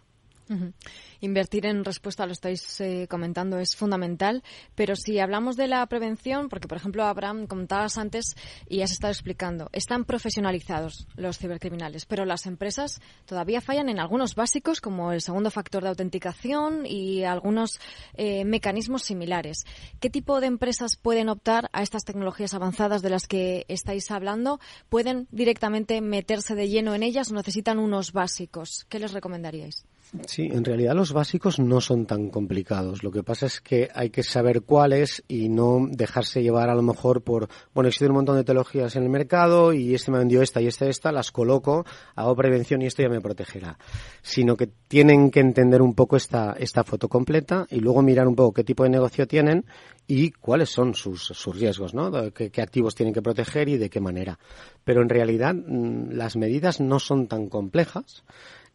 Invertir en respuesta, lo estáis eh, comentando, es fundamental. Pero si hablamos de la prevención, porque por ejemplo, Abraham, comentabas antes y has estado explicando, están profesionalizados los cibercriminales, pero las empresas todavía fallan en algunos básicos, como el segundo factor de autenticación y algunos eh, mecanismos similares. ¿Qué tipo de empresas pueden optar a estas tecnologías avanzadas de las que estáis hablando? ¿Pueden directamente meterse de lleno en ellas o necesitan unos básicos? ¿Qué les recomendaríais? Sí, en realidad los básicos no son tan complicados. Lo que pasa es que hay que saber cuáles y no dejarse llevar a lo mejor por, bueno, existen un montón de tecnologías en el mercado y este me vendió esta y esta esta, las coloco, hago prevención y esto ya me protegerá. Sino que tienen que entender un poco esta, esta foto completa y luego mirar un poco qué tipo de negocio tienen y cuáles son sus, sus riesgos, ¿no? Qué, qué activos tienen que proteger y de qué manera. Pero en realidad mm, las medidas no son tan complejas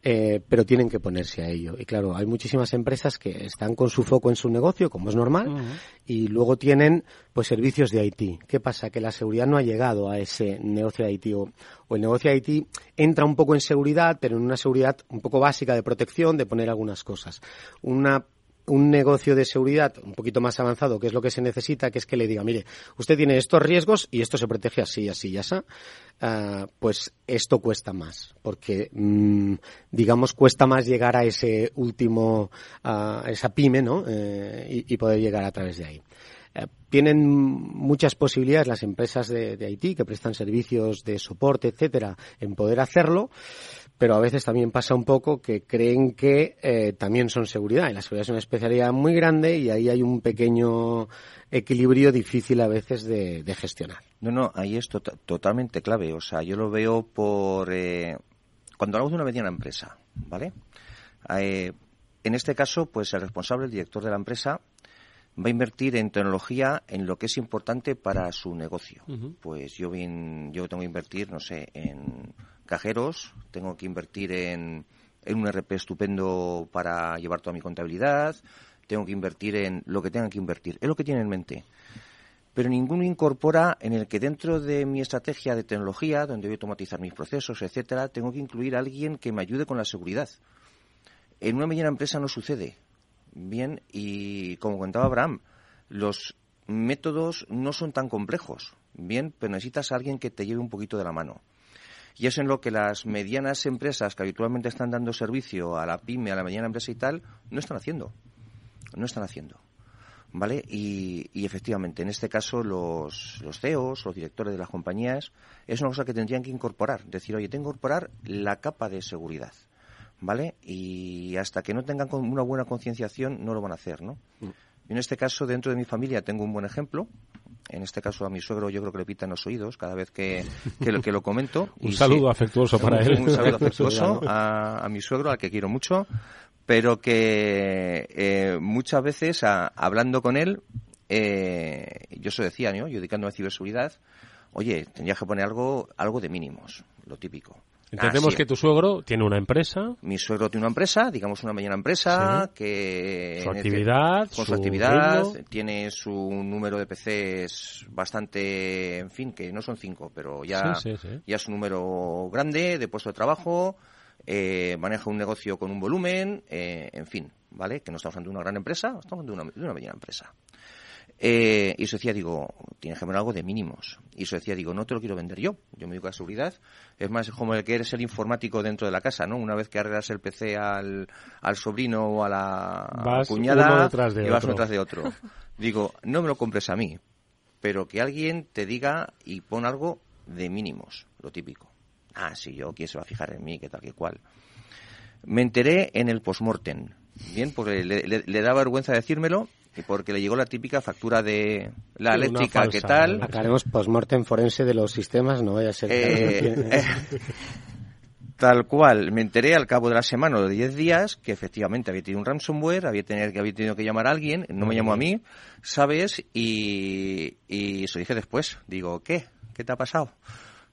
eh, pero tienen que ponerse a ello. Y claro, hay muchísimas empresas que están con su foco en su negocio, como es normal, y luego tienen pues servicios de IT. ¿Qué pasa? Que la seguridad no ha llegado a ese negocio de IT o, o el negocio de IT entra un poco en seguridad, pero en una seguridad un poco básica de protección, de poner algunas cosas. Una un negocio de seguridad un poquito más avanzado, que es lo que se necesita, que es que le diga, mire, usted tiene estos riesgos y esto se protege así, así y así, uh, pues esto cuesta más, porque mm, digamos cuesta más llegar a ese último, a esa pyme, ¿no? Eh, y, poder llegar a través de ahí. Eh, tienen muchas posibilidades las empresas de, de IT que prestan servicios de soporte, etcétera, en poder hacerlo pero a veces también pasa un poco que creen que eh, también son seguridad. Y la seguridad es una especialidad muy grande y ahí hay un pequeño equilibrio difícil a veces de, de gestionar. No, no, ahí es to totalmente clave. O sea, yo lo veo por... Eh, cuando hablamos de una mediana empresa, ¿vale? Eh, en este caso, pues el responsable, el director de la empresa, va a invertir en tecnología en lo que es importante para su negocio. Uh -huh. Pues yo bien, yo tengo que invertir, no sé, en cajeros, tengo que invertir en, en un RP estupendo para llevar toda mi contabilidad, tengo que invertir en lo que tenga que invertir. Es lo que tiene en mente. Pero ninguno incorpora en el que dentro de mi estrategia de tecnología, donde voy a automatizar mis procesos, etcétera, tengo que incluir a alguien que me ayude con la seguridad. En una mediana empresa no sucede. Bien, y como contaba Abraham, los métodos no son tan complejos. Bien, pero necesitas a alguien que te lleve un poquito de la mano. Y es en lo que las medianas empresas que habitualmente están dando servicio a la pyme, a la mediana empresa y tal, no están haciendo. No están haciendo. ¿Vale? Y, y efectivamente, en este caso, los, los CEOs, los directores de las compañías, es una cosa que tendrían que incorporar. Decir, oye, tengo que incorporar la capa de seguridad. ¿Vale? Y hasta que no tengan una buena concienciación, no lo van a hacer, ¿no? Mm. En este caso, dentro de mi familia, tengo un buen ejemplo. En este caso, a mi suegro yo creo que le pitan los oídos cada vez que, que, lo, que lo comento. un y saludo sí, afectuoso para un, él. Un saludo afectuoso a, a, mi suegro, al que quiero mucho, pero que eh, muchas veces, a, hablando con él, eh, yo se decía, ¿no? yo dedicándome a ciberseguridad, oye, tendrías que poner algo, algo de mínimos, lo típico. Entendemos ah, sí. que tu suegro tiene una empresa. Mi suegro tiene una empresa, digamos una mediana empresa, sí. que... Su actividad, con su, su actividad, ritmo. tiene su número de PCs bastante, en fin, que no son cinco, pero ya, sí, ya es un número grande de puesto de trabajo, eh, maneja un negocio con un volumen, eh, en fin, ¿vale? Que no estamos hablando de una gran empresa, estamos hablando de una, de una mediana empresa. Eh, y eso decía, digo, tienes que poner algo de mínimos. Y eso decía, digo, no te lo quiero vender yo. Yo me dedico a seguridad. Es más como el que eres el informático dentro de la casa, ¿no? Una vez que arreglas el PC al, al sobrino o a la vas cuñada, uno detrás de y vas otro. uno detrás de otro. digo, no me lo compres a mí, pero que alguien te diga y pon algo de mínimos, lo típico. Ah, sí, yo, ¿quién se va a fijar en mí? ¿Qué tal, qué cual? Me enteré en el postmortem. Bien, porque le, le, le da vergüenza decírmelo, y porque le llegó la típica factura de la eléctrica, ¿qué tal? Aclaremos postmortem forense de los sistemas, no vaya a ser. Eh, Tal cual, me enteré al cabo de la semana o de 10 días que efectivamente había tenido un ransomware, había, tener, había tenido que llamar a alguien, no me llamó a mí, ¿sabes? Y, y eso dije después. Digo, ¿qué? ¿Qué te ha pasado?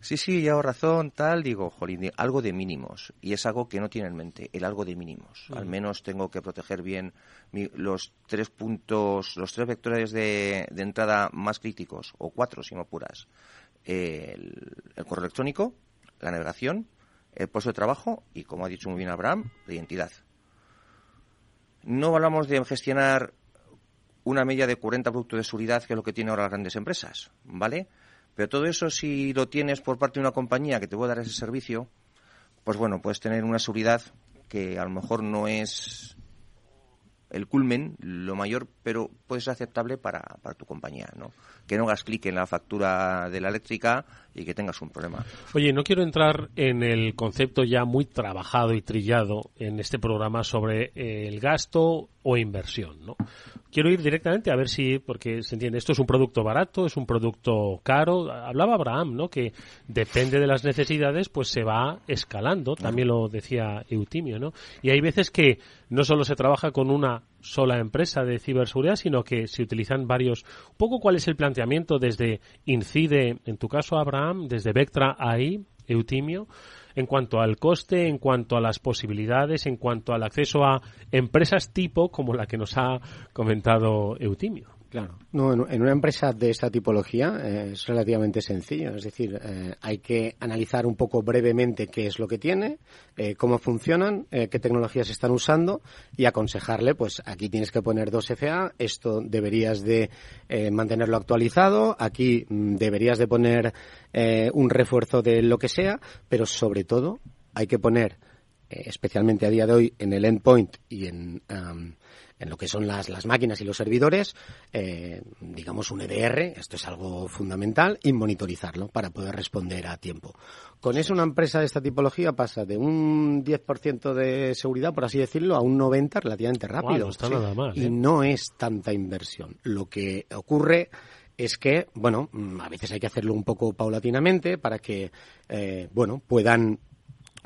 Sí, sí, llevo razón, tal. Digo, jolín, algo de mínimos. Y es algo que no tiene en mente, el algo de mínimos. Al menos tengo que proteger bien los tres puntos, los tres vectores de, de entrada más críticos, o cuatro si me apuras. El, el correo electrónico, la navegación el puesto de trabajo y, como ha dicho muy bien Abraham, la identidad. No hablamos de gestionar una media de 40 productos de seguridad, que es lo que tienen ahora las grandes empresas, ¿vale? Pero todo eso, si lo tienes por parte de una compañía que te puede dar ese servicio, pues bueno, puedes tener una seguridad que a lo mejor no es el culmen, lo mayor, pero puede ser aceptable para, para tu compañía, ¿no? Que no hagas clic en la factura de la eléctrica y que tengas un problema. Oye, no quiero entrar en el concepto ya muy trabajado y trillado en este programa sobre eh, el gasto o inversión, ¿no? Quiero ir directamente a ver si, porque se entiende, esto es un producto barato, es un producto caro. Hablaba Abraham, ¿no? Que depende de las necesidades, pues se va escalando. También lo decía Eutimio, ¿no? Y hay veces que no solo se trabaja con una sola empresa de ciberseguridad, sino que se utilizan varios. Un poco cuál es el planteamiento desde Incide, en tu caso, Abraham, desde Vectra ahí, Eutimio, en cuanto al coste, en cuanto a las posibilidades, en cuanto al acceso a empresas tipo como la que nos ha comentado Eutimio. Claro. No, en, una empresa de esta tipología eh, es relativamente sencillo. Es decir, eh, hay que analizar un poco brevemente qué es lo que tiene, eh, cómo funcionan, qué tecnologías están usando y aconsejarle, pues aquí tienes que poner dos FA, esto deberías de mantenerlo actualizado, aquí mm, deberías de poner un refuerzo de lo que sea, pero sobre todo hay que poner, especialmente a día de hoy, en el endpoint y en en lo que son las, las máquinas y los servidores, eh, digamos un EDR, esto es algo fundamental, y monitorizarlo para poder responder a tiempo. Con eso una empresa de esta tipología pasa de un 10% de seguridad, por así decirlo, a un 90% relativamente rápido. Y ¿eh? no es tanta inversión. Lo que ocurre es que, bueno, mm, a veces hay que hacerlo un poco paulatinamente para que, eh, bueno, puedan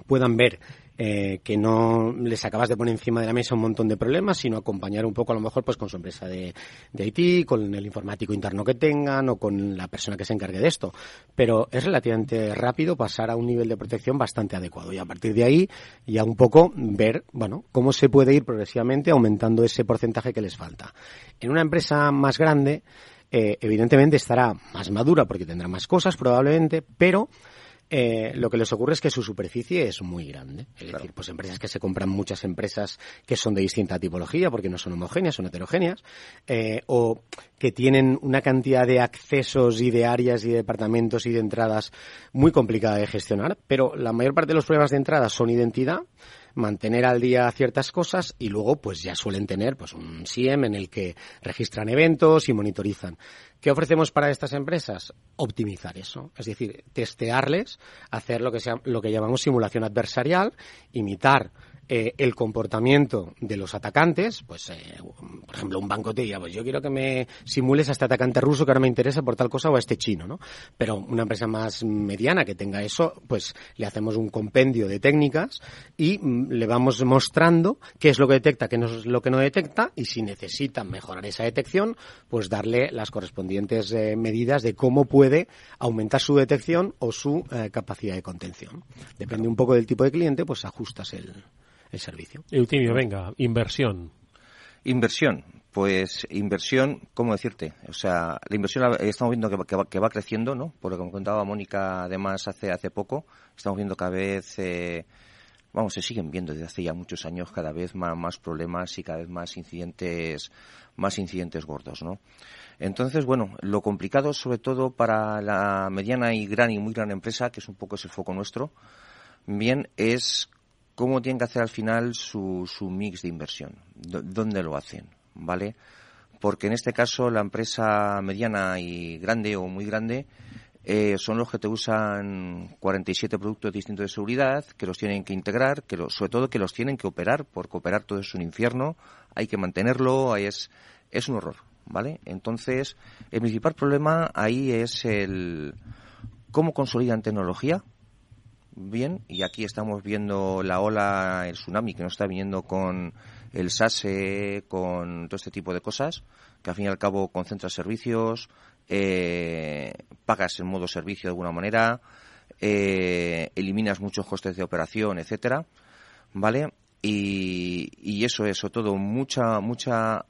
puedan ver eh, que no les acabas de poner encima de la mesa un montón de problemas, sino acompañar un poco a lo mejor pues con su empresa de, de IT, con el informático interno que tengan o con la persona que se encargue de esto. Pero es relativamente rápido pasar a un nivel de protección bastante adecuado y a partir de ahí ya un poco ver, bueno, cómo se puede ir progresivamente aumentando ese porcentaje que les falta. En una empresa más grande, eh, evidentemente estará más madura porque tendrá más cosas probablemente, pero eh, lo que les ocurre es que su superficie es muy grande. Es decir, pues empresas que se compran muchas empresas que son de distinta tipología porque no son homogéneas, son heterogéneas, eh, o que tienen una cantidad de accesos y de áreas y de departamentos y de entradas muy complicada de gestionar, pero la mayor parte de los problemas de entrada son identidad, mantener al día ciertas cosas y luego pues ya suelen tener pues un SIEM en el que registran eventos y monitorizan. ¿Qué ofrecemos para estas empresas? Optimizar eso, es decir, testearles, hacer lo que, sea, lo que llamamos simulación adversarial, imitar eh, el comportamiento de los atacantes, pues, eh, por ejemplo, un banco te diría, pues yo quiero que me simules a este atacante ruso que ahora me interesa por tal cosa o a este chino, ¿no? Pero una empresa más mediana que tenga eso, pues le hacemos un compendio de técnicas y mm, le vamos mostrando qué es lo que detecta, qué no es lo que no detecta y si necesita mejorar esa detección, pues darle las correspondientes eh, medidas de cómo puede aumentar su detección o su capacidad de contención. Depende un poco del tipo de cliente, pues ajustas el, el servicio. Eutimio, venga, inversión. Inversión. Pues inversión, ¿cómo decirte? O sea, la inversión estamos viendo que, va, creciendo, ¿no? Por lo que me contaba Mónica, además, hace, hace poco. Estamos viendo cada vez, eh, vamos, se siguen viendo desde hace ya muchos años cada vez más, más problemas y cada vez más incidentes, más incidentes gordos, ¿no? Entonces, bueno, lo complicado sobre todo para la mediana y gran y muy gran empresa, que es un poco es el foco nuestro, bien, es cómo tienen que hacer al final su, su mix de inversión, dónde lo hacen, ¿vale? Porque en este caso la empresa mediana y grande o muy grande eh, son los que te usan 47 productos distintos de seguridad, que los tienen que integrar, que sobre todo que los tienen que operar, porque operar todo es un infierno, hay que mantenerlo, es, es un horror, ¿vale? Entonces, el principal problema ahí es el cómo consolidan tecnología, bien, y aquí estamos viendo la ola, el tsunami que nos está viniendo con el SASE, con todo este tipo de cosas, que al fin y al cabo concentra servicios, eh, pagas en modo servicio de alguna manera, eh, eliminas muchos costes de operación, etcétera, ¿vale? Y, y eso, eso, todo, mucha, mucha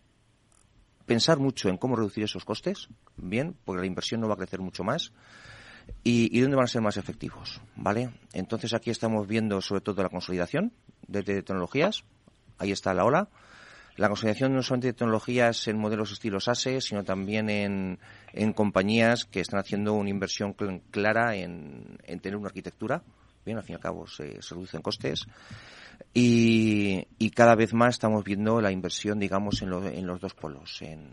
pensar mucho en cómo reducir esos costes, bien, porque la inversión no va a crecer mucho más, y, y dónde van a ser más efectivos, ¿vale? Entonces aquí estamos viendo sobre todo la consolidación de, tecnologías, ahí está la ola, la consolidación no solamente de tecnologías en modelos estilos ASE, sino también en, en compañías que están haciendo una inversión cl- clara en, en tener una arquitectura. Bien, al fin y al cabo se, se reducen costes. Y, y cada vez más estamos viendo la inversión, digamos, en, lo- en los dos polos. En,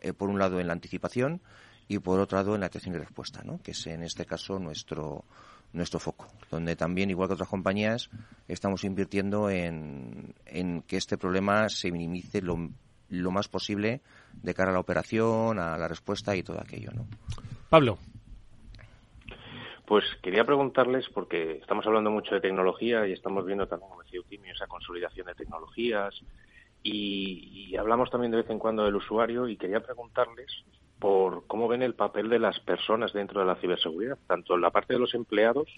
eh, por un lado en la anticipación y por otro lado en la atención y respuesta, ¿no? que es en este caso nuestro, nuestro foco, donde también, igual que otras compañías, estamos invirtiendo en, en que este problema se minimice lo, lo más posible de cara a la operación, a la respuesta y todo aquello. ¿no? Pablo. Pues quería preguntarles, porque estamos hablando mucho de tecnología y estamos viendo también, como decía Eutimio, esa consolidación de tecnologías y, y hablamos también de vez en cuando del usuario y quería preguntarles por cómo ven el papel de las personas dentro de la ciberseguridad, tanto en la parte de los empleados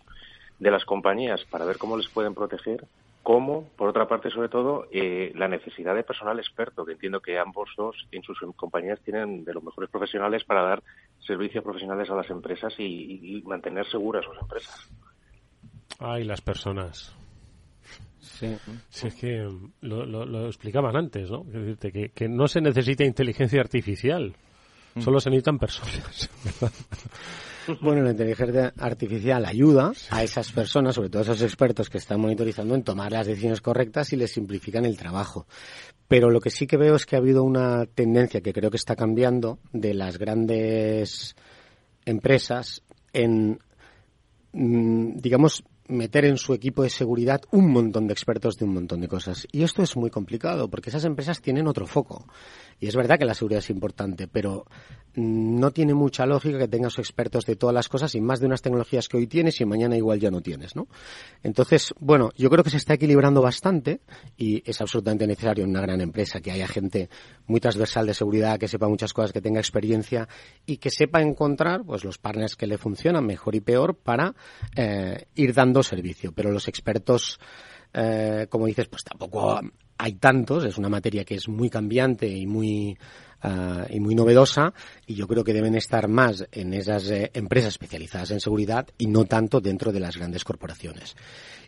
de las compañías para ver cómo les pueden proteger, como, por otra parte, sobre todo, eh, la necesidad de personal experto, que entiendo que ambos dos en sus compañías tienen de los mejores profesionales para dar servicios profesionales a las empresas y, mantener seguras sus empresas. Ay, las personas. Sí. Si es que lo, lo- lo explicaban antes, ¿no? Quiero decirte que, que no se necesita inteligencia artificial, solo se necesitan personas. Bueno, la inteligencia artificial ayuda a esas personas, sobre todo a esos expertos que están monitorizando, en tomar las decisiones correctas y les simplifican el trabajo. Pero lo que sí que veo es que ha habido una tendencia que creo que está cambiando de las grandes empresas en, mm, digamos, meter en su equipo de seguridad un montón de expertos de un montón de cosas. Y esto es muy complicado porque esas empresas tienen otro foco. Y es verdad que la seguridad es importante, pero no tiene mucha lógica que tengas expertos de todas las cosas y más de unas tecnologías que hoy tienes y mañana igual ya no tienes, ¿no? Entonces, bueno, yo creo que se está equilibrando bastante y es absolutamente necesario en una gran empresa que haya gente muy transversal de seguridad, que sepa muchas cosas, que tenga experiencia y que sepa encontrar pues los partners que le funcionan mejor y peor para eh, ir dando servicio. Pero los expertos, eh, como dices, pues tampoco hay tantos, es una materia que es muy cambiante y muy ah, y muy novedosa y yo creo que deben estar más en esas eh, empresas especializadas en seguridad y no tanto dentro de las grandes corporaciones.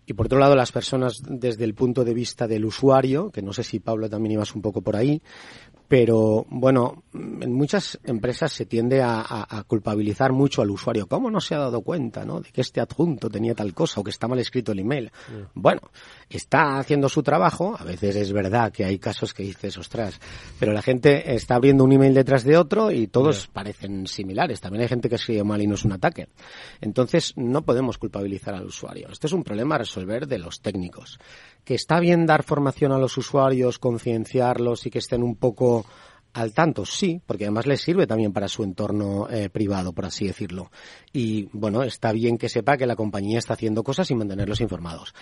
Y por otro lado, las personas desde el punto de vista del usuario, que no sé si Pablo también ibas un poco por ahí, pero bueno, en muchas empresas se tiende a, a- a culpabilizar mucho al usuario. ¿Cómo no se ha dado cuenta ¿no? de que este adjunto tenía tal cosa o que está mal escrito el email? Bueno, está haciendo su trabajo. A veces es verdad que hay casos que dices, ostras, pero la gente está abriendo un email detrás de otro y todos parecen similares. También hay gente que escribe mal y no es un ataque. Entonces, no podemos culpabilizar al usuario. Este es un problema a resolver de los técnicos. Que está bien dar formación a los usuarios, concienciarlos y que estén un poco al tanto, sí, porque además les sirve también para su entorno eh, privado, por así decirlo. Y bueno, está bien que sepa que la compañía está haciendo cosas y mantenerlos informados.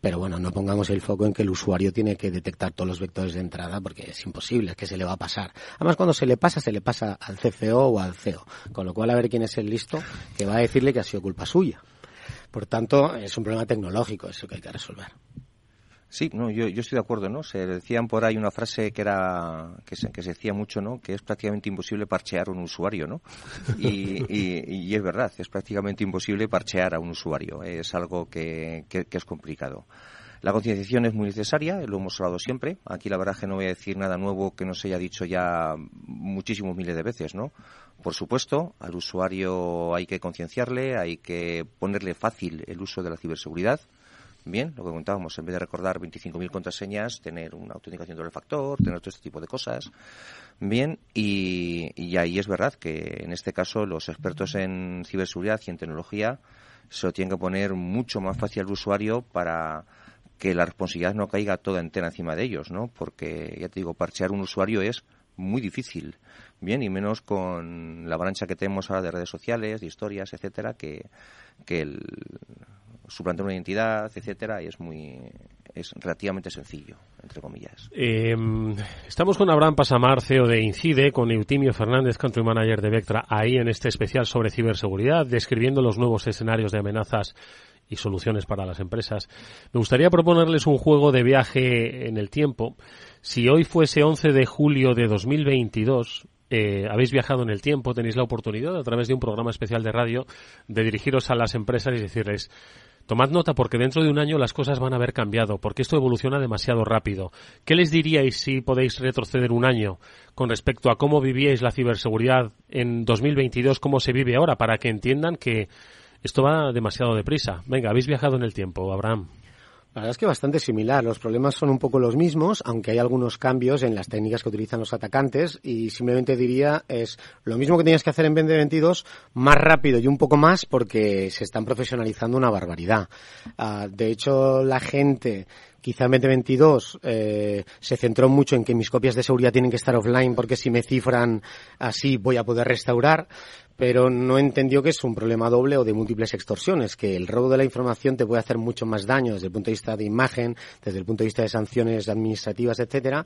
Pero bueno, no pongamos el foco en que el usuario tiene que detectar todos los vectores de entrada porque es imposible, es que se le va a pasar. Además, cuando se le pasa, se le pasa al CFO o al CEO. Con lo cual, a ver quién es el listo que va a decirle que ha sido culpa suya. Por tanto, es un problema tecnológico eso que hay que resolver. Sí, no, yo, yo estoy de acuerdo, ¿no? Se decían por ahí una frase que era que se, que se decía mucho, ¿no? Que es prácticamente imposible parchear a un usuario, ¿no? Y, es verdad, es prácticamente imposible parchear a un usuario. Es algo que es complicado. La concienciación es muy necesaria, lo hemos hablado siempre. Aquí la verdad que no voy a decir nada nuevo que no se haya dicho ya muchísimos miles de veces, ¿no? Por supuesto, al usuario hay que concienciarle, hay que ponerle fácil el uso de la ciberseguridad. Bien, lo que comentábamos, en vez de recordar 25.000 contraseñas, tener una autenticación doble factor, tener todo este tipo de cosas. Bien, y, y ahí es verdad que en este caso los expertos en ciberseguridad y en tecnología se lo tienen que poner mucho más fácil al usuario para que la responsabilidad no caiga toda entera encima de ellos, ¿no? Porque, ya te digo, parchear un usuario es muy difícil, bien, y menos con la avalancha que tenemos ahora de redes sociales, de historias, etcétera, que, que el, suplantar una identidad, etcétera, y es muy es relativamente sencillo, entre comillas. Eh, estamos con Abraham Pasamar, CEO de Incide, con Eutimio Fernández, Country Manager de Vectra, ahí en este especial sobre ciberseguridad, describiendo los nuevos escenarios de amenazas y soluciones para las empresas. Me gustaría proponerles un juego de viaje en el tiempo. Si hoy fuese 11 de julio de 2022, eh, habéis viajado en el tiempo, tenéis la oportunidad a través de un programa especial de radio de dirigiros a las empresas y decirles Tomad nota porque dentro de un año las cosas van a haber cambiado, porque esto evoluciona demasiado rápido. ¿Qué les diríais si podéis retroceder un año con respecto a cómo vivíais la ciberseguridad en 2022, cómo se vive ahora, para que entiendan que esto va demasiado deprisa? Venga, habéis viajado en el tiempo, Abraham. La verdad es que bastante similar. Los problemas son un poco los mismos, aunque hay algunos cambios en las técnicas que utilizan los atacantes. Y simplemente diría es lo mismo que tenías que hacer en 2022, más rápido y un poco más, porque se están profesionalizando una barbaridad. Uh, de hecho, la gente quizá en 2022 eh, se centró mucho en que mis copias de seguridad tienen que estar offline porque si me cifran así voy a poder restaurar pero no entendió que es un problema doble o de múltiples extorsiones, que el robo de la información te puede hacer mucho más daño desde el punto de vista de imagen, desde el punto de vista de sanciones administrativas, etcétera.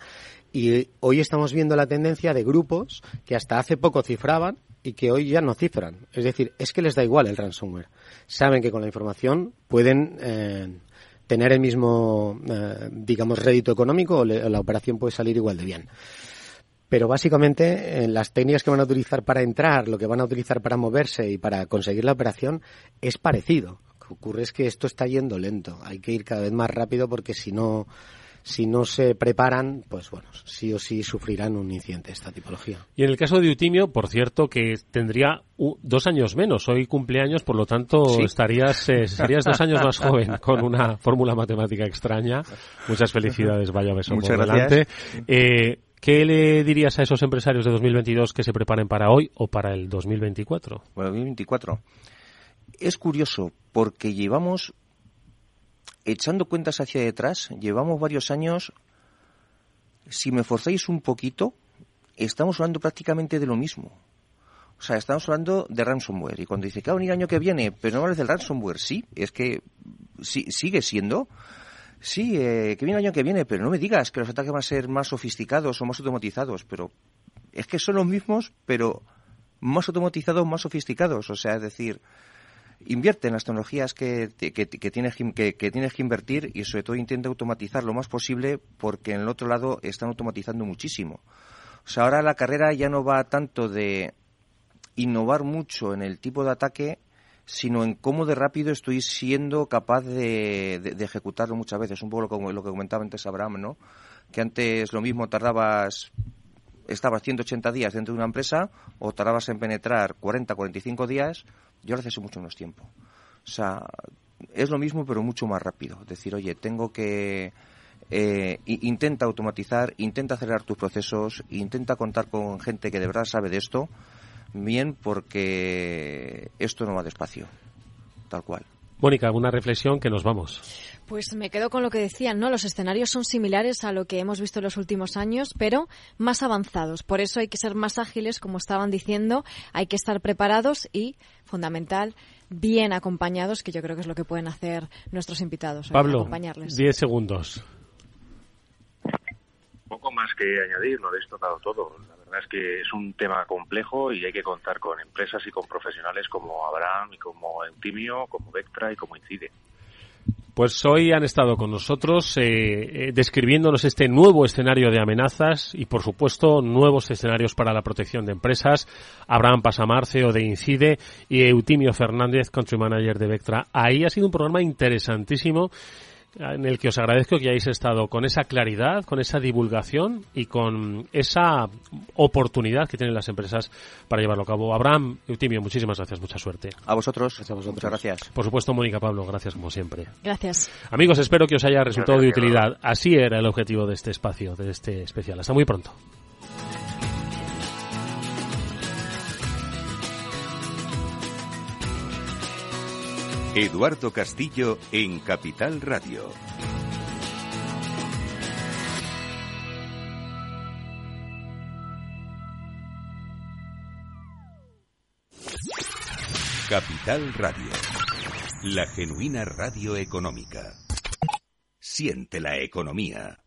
Y hoy estamos viendo la tendencia de grupos que hasta hace poco cifraban y que hoy ya no cifran. Es decir, es que les da igual el ransomware. Saben que con la información pueden eh, tener el mismo, eh, digamos, rédito económico o le, la operación puede salir igual de bien. Pero básicamente en las técnicas que van a utilizar para entrar, lo que van a utilizar para moverse y para conseguir la operación es parecido. Lo que ocurre es que esto está yendo lento. Hay que ir cada vez más rápido porque si no, si no se preparan, pues bueno, sí o sí sufrirán un incidente de esta tipología. Y en el caso de Utimio, por cierto, que tendría dos años menos, hoy cumpleaños, por lo tanto ¿Sí? estarías, eh, serías dos años más joven con una fórmula matemática extraña. Muchas felicidades, vaya beso Muchas por gracias. delante. Eh, ¿Qué le dirías a esos empresarios de 2022 que se preparen para hoy o para el 2024? Bueno, 2024. Es curioso porque llevamos, echando cuentas hacia detrás, llevamos varios años, si me forzáis un poquito, estamos hablando prácticamente de lo mismo. O sea, estamos hablando de ransomware. Y cuando dice que va a venir el año que viene, pero no hablas del ransomware, sí, es que sí, sigue siendo. Sí, eh, que viene el año que viene, pero no me digas que los ataques van a ser más sofisticados o más automatizados, pero es que son los mismos, pero más automatizados, más sofisticados. O sea, es decir, invierte en las tecnologías que, que, que, tienes, que, que tienes que invertir y sobre todo intenta automatizar lo más posible porque en el otro lado están automatizando muchísimo. O sea, ahora la carrera ya no va tanto de innovar mucho en el tipo de ataque sino en cómo de rápido estoy siendo capaz de, de, ejecutarlo muchas veces. Un poco lo lo que comentaba antes Abraham, ¿no? Que antes lo mismo tardabas, estabas 180 días dentro de una empresa o tardabas en penetrar 40, 45 días y ahora hace mucho menos tiempo. O sea, es lo mismo pero mucho más rápido. Decir, oye, tengo que... Eh, intenta automatizar, intenta acelerar tus procesos, intenta contar con gente que de verdad sabe de esto bien porque esto no va despacio, tal cual. Mónica, ¿alguna reflexión que nos vamos? Pues me quedo con lo que decían, ¿no? Los escenarios son similares a lo que hemos visto en los últimos años, pero más avanzados. Por eso hay que ser más ágiles, como estaban diciendo, hay que estar preparados y, fundamental, bien acompañados, que yo creo que es lo que pueden hacer nuestros invitados. Pablo, acompañarles. 10 segundos. Poco más que añadir, lo habéis tocado todo. La verdad es que es un tema complejo y hay que contar con empresas y con profesionales como Abraham y como Eutimio, como Vectra y como Incide. Pues hoy han estado con nosotros eh, eh, describiéndonos este nuevo escenario de amenazas y, por supuesto, nuevos escenarios para la protección de empresas. Abraham Pasamar, CEO de Incide, y Eutimio Fernández, Country Manager de Vectra. Ahí ha sido un programa interesantísimo en el que os agradezco que hayáis estado con esa claridad, con esa divulgación y con esa oportunidad que tienen las empresas para llevarlo a cabo. Abraham, Eutimio, muchísimas gracias, mucha suerte. A vosotros, a vosotros. muchas gracias. Por supuesto, Mónica Pablo, gracias como siempre. Gracias. Amigos, espero que os haya resultado de utilidad. Así era el objetivo de este espacio, de este especial. Hasta muy pronto. Eduardo Castillo en Capital Radio. Capital Radio. La genuina radio económica. Siente la economía.